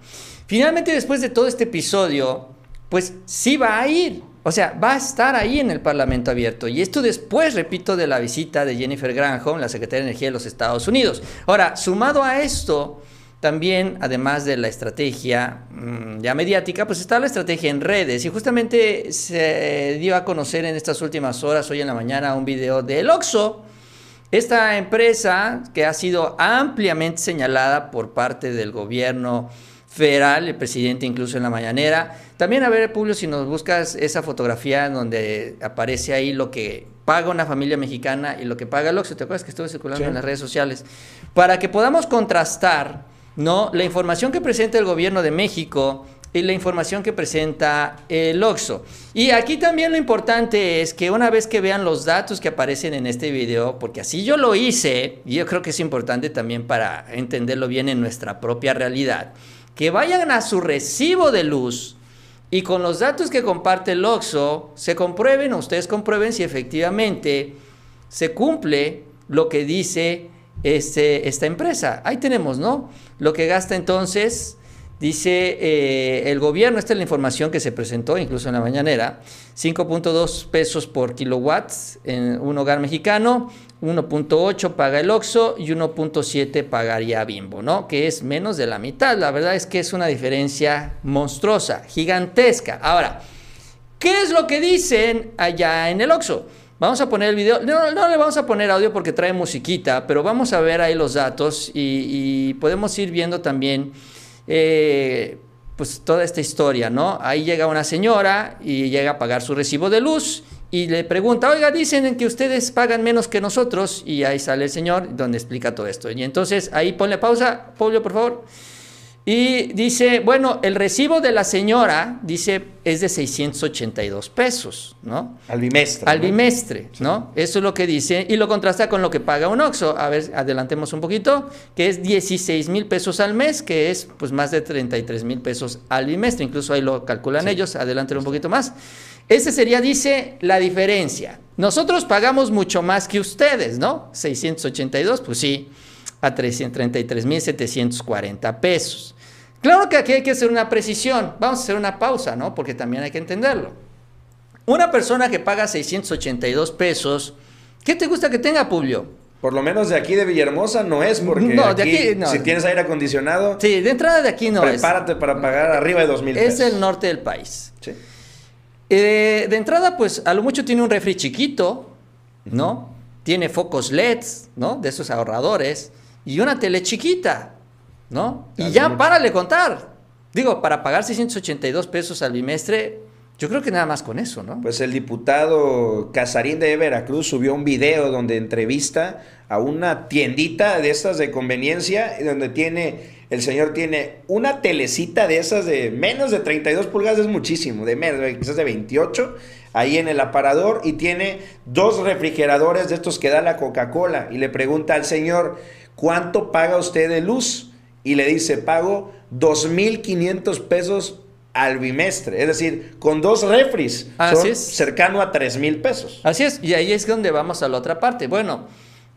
Finalmente, después de todo este episodio, pues sí va a ir. O sea, va a estar ahí en el Parlamento abierto. Y esto después, repito, de la visita de Jennifer Granholm, la secretaria de Energía de los Estados Unidos. Ahora, sumado a esto, también, además de la estrategia mm, ya mediática, pues está la estrategia en redes. Y justamente se dio a conocer en estas últimas horas, hoy en la mañana, un video del Oxxo. Esta empresa que ha sido ampliamente señalada por parte del gobierno federal, el presidente incluso en la mañanera. También a ver, Publio, si nos buscas esa fotografía donde aparece ahí lo que paga una familia mexicana y lo que paga el Oxxo. ¿Te acuerdas que estuvo circulando en las redes sociales? Para que podamos contrastar ¿no? La información que presenta el gobierno de México y la información que presenta el OXO. Y aquí también lo importante es que una vez que vean los datos que aparecen en este video, porque así yo lo hice, y yo creo que es importante también para entenderlo bien en nuestra propia realidad, que vayan a su recibo de luz y con los datos que comparte el OXO, se comprueben, ustedes comprueben si efectivamente se cumple lo que dice este, esta empresa. Ahí tenemos, ¿no? Lo que gasta entonces, dice eh, el gobierno, esta es la información que se presentó incluso en la mañanera, 5.2 pesos por kilowatt en un hogar mexicano, 1.8 paga el OXO y 1.7 pagaría Bimbo, ¿no? Que es menos de la mitad. La verdad es que es una diferencia monstruosa, gigantesca. Ahora, ¿qué es lo que dicen allá en el OXO? Vamos a poner el video. No, no le vamos a poner audio porque trae musiquita, pero vamos a ver ahí los datos y, podemos ir viendo también eh, pues toda esta historia, ¿no? Ahí llega una señora y llega a pagar su recibo de luz y le pregunta, oiga, dicen que ustedes pagan menos que nosotros y ahí sale el señor donde explica todo esto. Y entonces ahí ponle pausa, Pablo, por favor. Y dice, bueno, el recibo de la señora, dice, es de 682 pesos, ¿no? Al bimestre. Al bimestre, ¿no? Eso es lo que dice, y lo contrasta con lo que paga un OXO. A ver, adelantemos un poquito, que es 16 mil pesos al mes, que es pues más de 33 mil pesos al bimestre. Incluso ahí lo calculan ellos, adelanten un poquito más. Ese sería, dice, la diferencia. Nosotros pagamos mucho más que ustedes, ¿no? 682, pues sí a 333.740 pesos. Claro que aquí hay que hacer una precisión. Vamos a hacer una pausa, ¿no? Porque también hay que entenderlo. Una persona que paga 682 pesos, ¿Qué te gusta que tenga, Publio? Por lo menos de aquí de Villahermosa no es, porque No, de aquí, aquí no. si tienes aire acondicionado, Sí, de entrada de aquí no es. prepárate para pagar arriba de dos mil Es pesos. el norte del país. Sí. Eh, de entrada, pues a lo mucho tiene un refri chiquito, ¿no? Tiene focos LEDs, ¿no? De esos ahorradores. Y una tele chiquita, ¿no? Y ya mucho. párale contar. Digo, para pagar 682 pesos al bimestre, yo creo que nada más con eso, ¿no? Pues el diputado Casarín de Veracruz subió un video donde entrevista a una tiendita de estas de conveniencia, y donde tiene, el señor tiene una telecita de esas de menos de 32 pulgadas, es muchísimo, de menos, quizás de 28, ahí en el aparador, y tiene dos refrigeradores de estos que da la Coca-Cola, y le pregunta al señor, ¿cuánto paga usted de luz? Y le dice, pago 2.500 pesos al bimestre, es decir, con dos refris, Así son es. cercano a 3 mil pesos. Así es, y ahí es donde vamos a la otra parte. Bueno,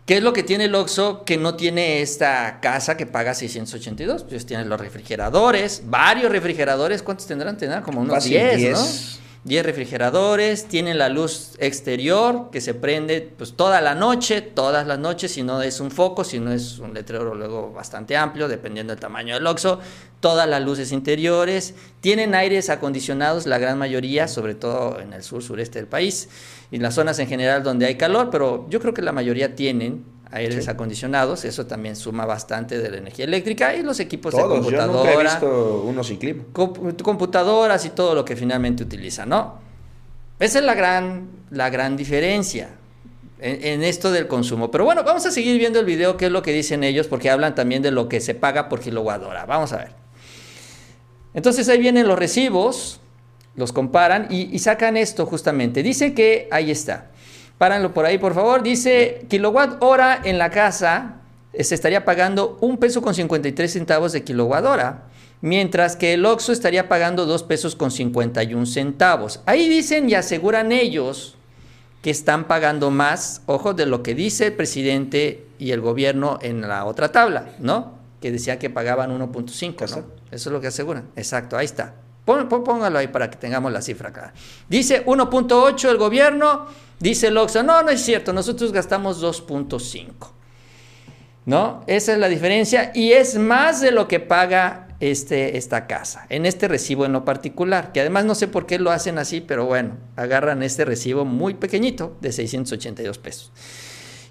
¿qué es lo que tiene el Oxxo que no tiene esta casa que paga 682? Pues tiene los refrigeradores, varios refrigeradores, ¿cuántos tendrán? Tendrán como unos Fácil, 10, 10. ¿no? 10 refrigeradores, tienen la luz exterior que se prende pues toda la noche, todas las noches, si no es un foco, si no es un letrero luego bastante amplio, dependiendo del tamaño del Oxxo, todas las luces interiores, tienen aires acondicionados la gran mayoría, sobre todo en el sur sureste del país y las zonas en general donde hay calor, pero yo creo que la mayoría tienen aires acondicionados, eso también suma bastante de la energía eléctrica y los equipos de yo computadora nunca he visto uno sin clima. comp- computadoras y todo lo que finalmente utiliza, ¿no? Esa es la gran, la gran diferencia en, en esto del consumo. Pero bueno, vamos a seguir viendo el video, qué es lo que dicen ellos, porque hablan también de lo que se paga por kilowatt hora. Vamos a ver. Entonces ahí vienen los recibos, los comparan y, y sacan esto justamente. Dice que, ahí está, páranlo por ahí por favor, dice kilowatt hora en la casa eh, se estaría pagando un peso con 53 centavos de kilowatt hora, mientras que el Oxxo estaría pagando 2 pesos con 51 centavos. Ahí dicen y aseguran ellos que están pagando más, ojo, de lo que dice el presidente y el gobierno en la otra tabla, ¿no? Que decía que pagaban 1.5, ¿no? Eso es lo que aseguran. Exacto, ahí está. Póngalo ahí para que tengamos la cifra acá. Dice 1.8 el gobierno, dice el no, no es cierto, nosotros gastamos 2.5. ¿No? Esa es la diferencia y es más de lo que paga este, esta casa, en este recibo en lo particular, que además no sé por qué lo hacen así, pero bueno, agarran este recibo muy pequeñito de 682 pesos.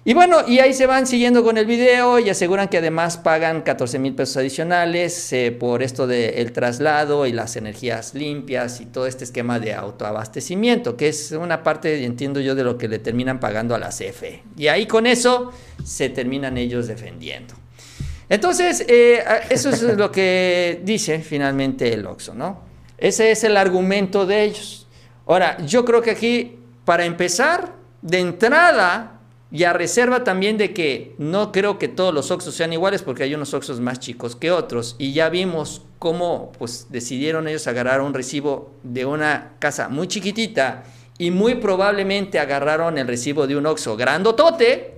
Y bueno, y ahí se van siguiendo con el video y aseguran que además pagan 14 mil pesos adicionales eh, por esto del traslado y las energías limpias y todo este esquema de autoabastecimiento, que es una parte, entiendo yo, de lo que le terminan pagando a la CFE. Y ahí con eso se terminan ellos defendiendo. Entonces, eh, eso es lo que dice finalmente el Oxxo, ¿no? Ese es el argumento de ellos. Ahora, yo creo que aquí, para empezar, de entrada, y a reserva también de que no creo que todos los Oxxos sean iguales, porque hay unos Oxxos más chicos que otros, y ya vimos cómo pues, decidieron ellos agarrar un recibo de una casa muy chiquitita, y muy probablemente agarraron el recibo de un Oxxo grandotote,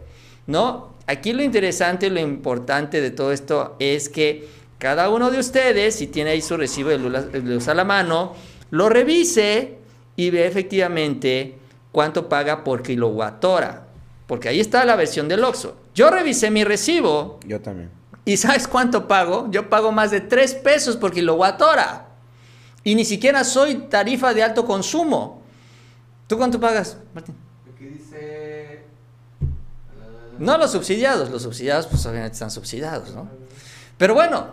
¿no? Aquí lo interesante, lo importante de todo esto es que cada uno de ustedes, si tiene ahí su recibo de luz, a la mano, lo revise y ve efectivamente cuánto paga por kilowatt hora. Porque ahí está la versión del Oxxo. Yo revisé mi recibo Yo también. y ¿sabes cuánto pago? Yo pago más de 3 pesos por kilowatt hora. Y ni siquiera soy tarifa de alto consumo. ¿Tú cuánto pagas, Martín? Aquí dice. No los subsidiados, los subsidiados pues obviamente están subsidiados, ¿no? Pero bueno,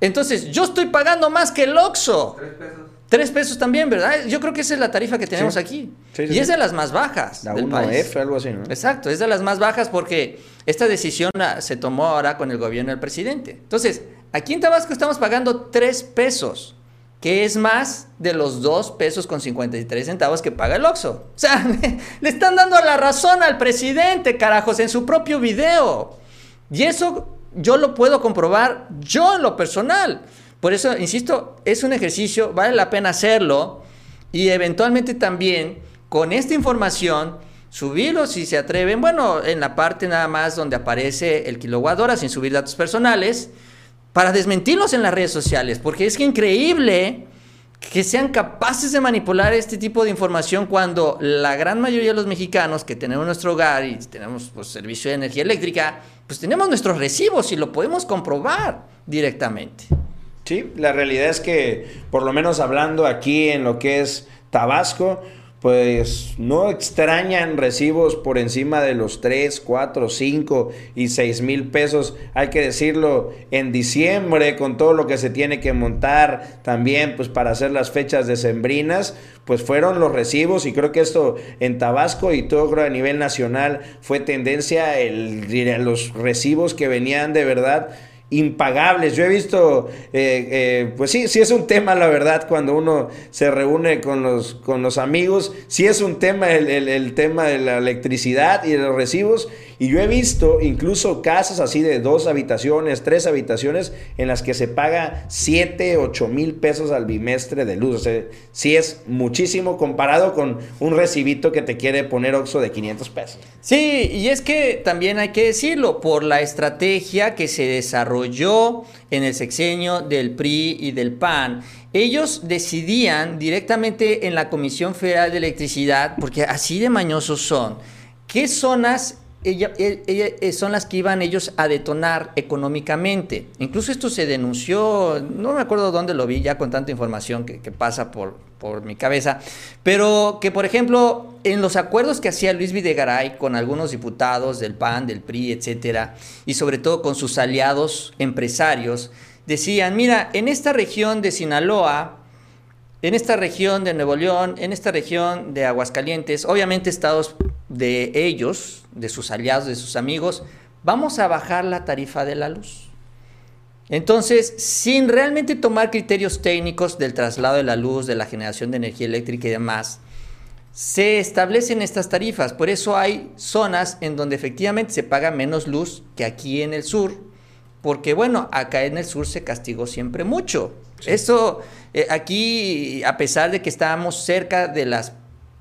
entonces yo estoy pagando más que el Oxxo. Tres pesos. Tres pesos también, ¿verdad? Yo creo que esa es la tarifa que tenemos Sí. aquí. Sí, sí, y es de las más bajas La del país. 1F, algo así, ¿no? Exacto, es de las más bajas porque esta decisión ah, se tomó ahora con el gobierno del presidente. Entonces, aquí en Tabasco estamos pagando 3 pesos, que es más de los 2 pesos con 53 centavos que paga el Oxxo. O sea, le están dando la razón al presidente, carajos, en su propio video. Y eso yo lo puedo comprobar yo en lo personal. Por eso, insisto, es un ejercicio, vale la pena hacerlo y eventualmente también con esta información subirlo si se atreven, bueno, en la parte nada más donde aparece el kilowatt hora sin subir datos personales, para desmentirlos en las redes sociales, porque es que increíble que sean capaces de manipular este tipo de información cuando la gran mayoría de los mexicanos que tenemos nuestro hogar y tenemos pues, servicio de energía eléctrica, pues tenemos nuestros recibos y lo podemos comprobar directamente. Sí, la realidad es que por lo menos hablando aquí en lo que es Tabasco, pues no extrañan recibos por encima de los 3, 4, 5 y 6 mil pesos. Hay que decirlo en diciembre con todo lo que se tiene que montar también pues para hacer las fechas decembrinas. Pues fueron los recibos y creo que esto en Tabasco y todo creo a nivel nacional fue tendencia el, los recibos que venían de verdad impagables. Yo he visto, eh, eh, pues sí, sí es un tema, la verdad, cuando uno se reúne con los, con los amigos, sí es un tema el, el tema de la electricidad y de los recibos, y yo he visto incluso casas así de dos habitaciones, tres habitaciones, en las que se paga 7, 8 mil pesos al bimestre de luz. O sea, sí es muchísimo comparado con un recibito que te quiere poner Oxo de 500 pesos. Sí, y es que también hay que decirlo, por la estrategia que se desarrolló en el sexenio del PRI y del PAN, ellos decidían directamente en la Comisión Federal de Electricidad, porque así de mañosos son, qué zonas ella, eh, son las que iban ellos a detonar económicamente. Incluso esto se denunció, no me acuerdo dónde lo vi ya con tanta información que, pasa por, por, mi cabeza, pero que por ejemplo en los acuerdos que hacía Luis Videgaray con algunos diputados del PAN, del PRI, etcétera, y sobre todo con sus aliados empresarios, decían, mira, en esta región de Sinaloa, en esta región de Nuevo León, en esta región de Aguascalientes, obviamente estados de ellos, de sus aliados, de sus amigos, vamos a bajar la tarifa de la luz. Entonces, sin realmente tomar criterios técnicos del traslado de la luz, de la generación de energía eléctrica y demás, se establecen estas tarifas. Por eso hay zonas en donde efectivamente se paga menos luz que aquí en el sur, porque bueno, acá en el sur se castigó siempre mucho. Eso, eh, aquí, a pesar de que estábamos cerca de las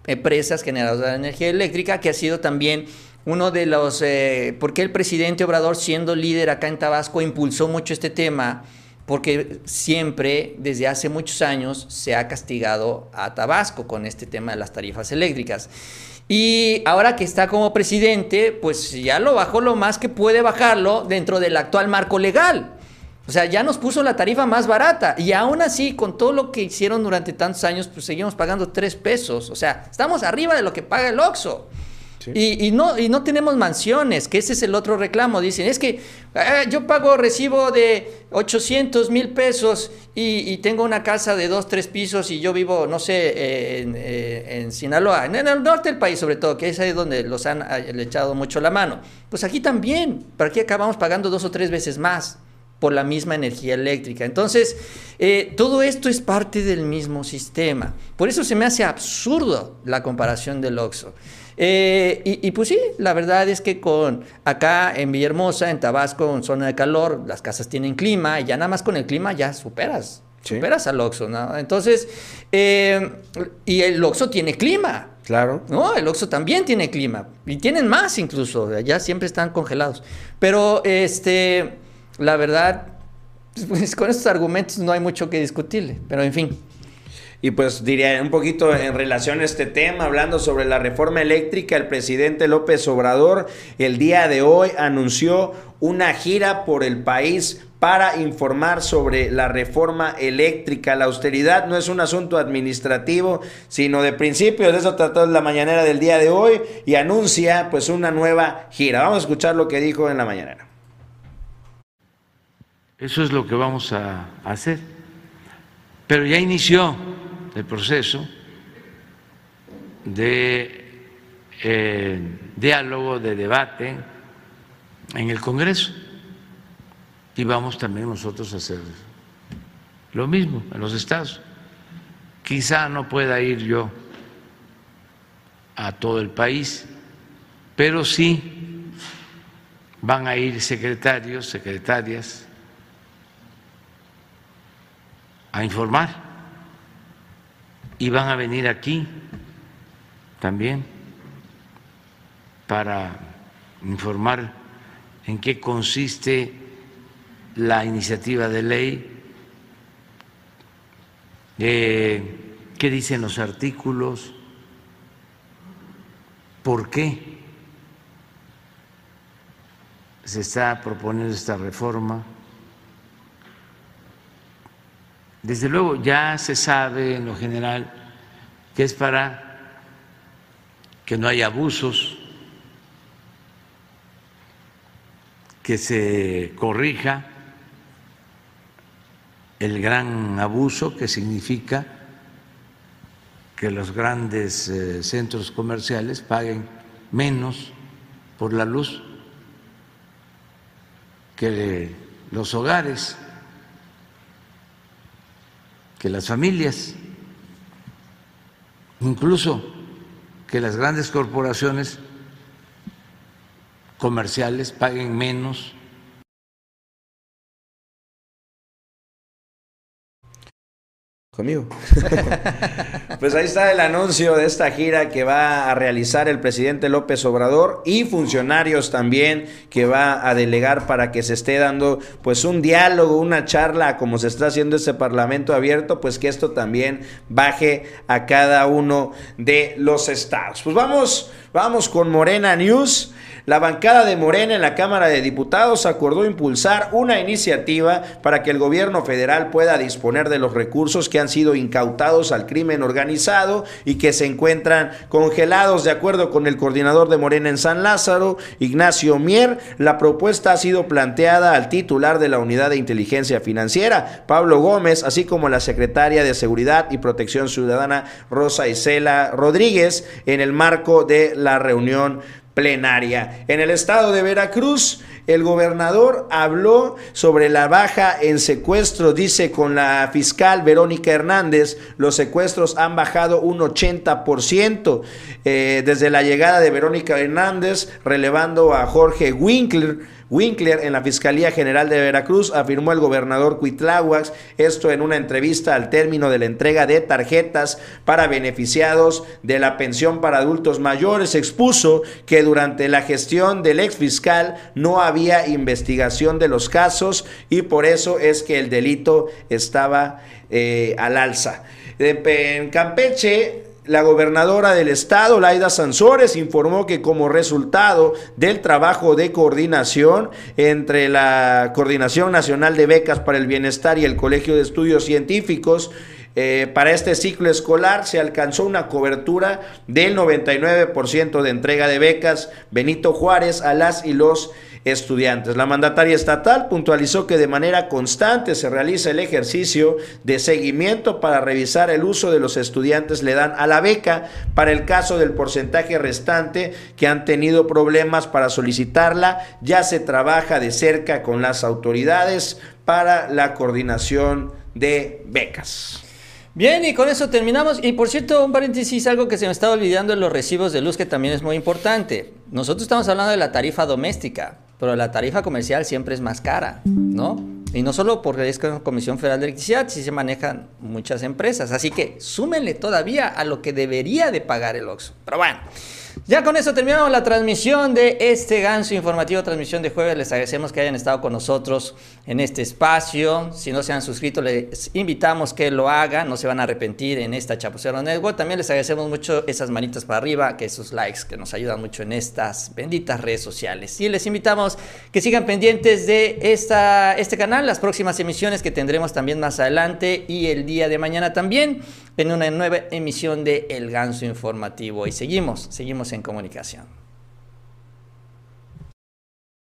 empresas generadoras de energía eléctrica, que ha sido también uno de los, eh, porque el presidente Obrador, siendo líder acá en Tabasco, impulsó mucho este tema, porque siempre, desde hace muchos años, se ha castigado a Tabasco con este tema de las tarifas eléctricas. Y ahora que está como presidente, pues ya lo bajó lo más que puede bajarlo dentro del actual marco legal. O sea, ya nos puso la tarifa más barata y aún así, con todo lo que hicieron durante tantos años, pues seguimos pagando tres pesos. O sea, estamos arriba de lo que paga el Oxxo. Y, no, y no tenemos mansiones, que ese es el otro reclamo. Dicen, es que eh, yo pago recibo de 800 mil pesos y, tengo una casa de dos, tres pisos y yo vivo, no sé, en, eh, en, Sinaloa, en, el norte del país sobre todo, que es ahí donde los han echado mucho la mano. Pues aquí también, ¿para qué acabamos pagando dos o tres veces más? Por la misma energía eléctrica. Entonces, eh, todo esto es parte del mismo sistema. Por eso se me hace absurdo la comparación del OXO. Eh, y, pues sí, la verdad es que con acá en Villahermosa, en Tabasco, en zona de calor, las casas tienen clima y ya nada más con el clima ya superas. Superas al Oxxo, ¿no? Entonces, eh, y el Oxxo tiene clima. Claro. No, el Oxxo también tiene clima. Y tienen más incluso. Ya siempre están congelados. Pero, este, la verdad, pues con estos argumentos no hay mucho que discutirle, pero en fin. Y pues diría un poquito en relación a este tema, hablando sobre la reforma eléctrica, el presidente López Obrador el día de hoy anunció una gira por el país para informar sobre la reforma eléctrica. La austeridad no es un asunto administrativo, sino de principios. De eso trató la mañanera del día de hoy y anuncia pues una nueva gira. Vamos a escuchar lo que dijo en la mañanera. Eso es lo que vamos a hacer. Pero ya inició el proceso de eh, diálogo, de debate en el Congreso. Y vamos también nosotros a hacer lo mismo en los estados. Quizá no pueda ir yo a todo el país, pero sí van a ir secretarios, secretarias a informar y van a venir aquí también para informar en qué consiste la iniciativa de ley Eh, ¿Qué dicen los artículos? ¿Por qué se está proponiendo esta reforma? Desde luego ya se sabe en lo general que es para que no haya abusos, que se corrija el gran abuso que significa que los grandes eh, centros comerciales paguen menos por la luz que los hogares, que las familias, incluso que las grandes corporaciones comerciales paguen menos Conmigo. pues ahí está el anuncio de esta gira que va a realizar el presidente López Obrador y funcionarios también que va a delegar para que se esté dando pues un diálogo, una charla como se está haciendo este Parlamento abierto, pues que esto también baje a cada uno de los estados. Pues vamos, vamos con Morena News. La bancada de Morena en la Cámara de Diputados acordó impulsar una iniciativa para que el gobierno federal pueda disponer de los recursos que han sido incautados al crimen organizado y que se encuentran congelados. De acuerdo con el coordinador de Morena en San Lázaro, Ignacio Mier, la propuesta ha sido planteada al titular de la Unidad de Inteligencia Financiera, Pablo Gómez, así como la secretaria de Seguridad y Protección Ciudadana, Rosa Isela Rodríguez, en el marco de la reunión plenaria. En el estado de Veracruz, el gobernador habló sobre la baja en secuestro, dice con la fiscal Verónica Hernández, los secuestros han bajado un 80% eh, desde la llegada de Verónica Hernández, relevando a Jorge Winkler Winkler en la Fiscalía General de Veracruz, afirmó el gobernador Cuitláhuac, esto en una entrevista al término de la entrega de tarjetas para beneficiados de la pensión para adultos mayores. Expuso que durante la gestión del ex fiscal no había investigación de los casos y por eso es que el delito estaba eh, al alza. En Campeche, la gobernadora del estado, Laida Sansores, informó que como resultado del trabajo de coordinación entre la Coordinación Nacional de Becas para el Bienestar y el Colegio de Estudios Científicos, eh, para este ciclo escolar se alcanzó una cobertura del 99% de entrega de becas. Benito Juárez a las y los estudiantes. La mandataria estatal puntualizó que de manera constante se realiza el ejercicio de seguimiento para revisar el uso de los estudiantes le dan a la beca para el caso del porcentaje restante que han tenido problemas para solicitarla. Ya se trabaja de cerca con las autoridades para la coordinación de becas. Bien, y con eso terminamos. Y por cierto, un paréntesis, algo que se me estaba olvidando en los recibos de luz que también es muy importante. Nosotros estamos hablando de la tarifa doméstica, pero la tarifa comercial siempre es más cara, ¿no? Y no solo porque es Comisión Federal de Electricidad, sí se manejan muchas empresas. Así que súmenle todavía a lo que debería de pagar el OXXO. Pero bueno. Ya con eso terminamos la transmisión de este ganso informativo, transmisión de jueves. Les agradecemos que hayan estado con nosotros en este espacio. Si no se han suscrito, les invitamos que lo hagan. No se van a arrepentir en esta Chapucero Network. También les agradecemos mucho esas manitas para arriba, que esos likes que nos ayudan mucho en estas benditas redes sociales. Y les invitamos que sigan pendientes de esta, este canal, las próximas emisiones que tendremos también más adelante y el día de mañana también en una nueva emisión de El Ganso Informativo. Y seguimos, seguimos en comunicación.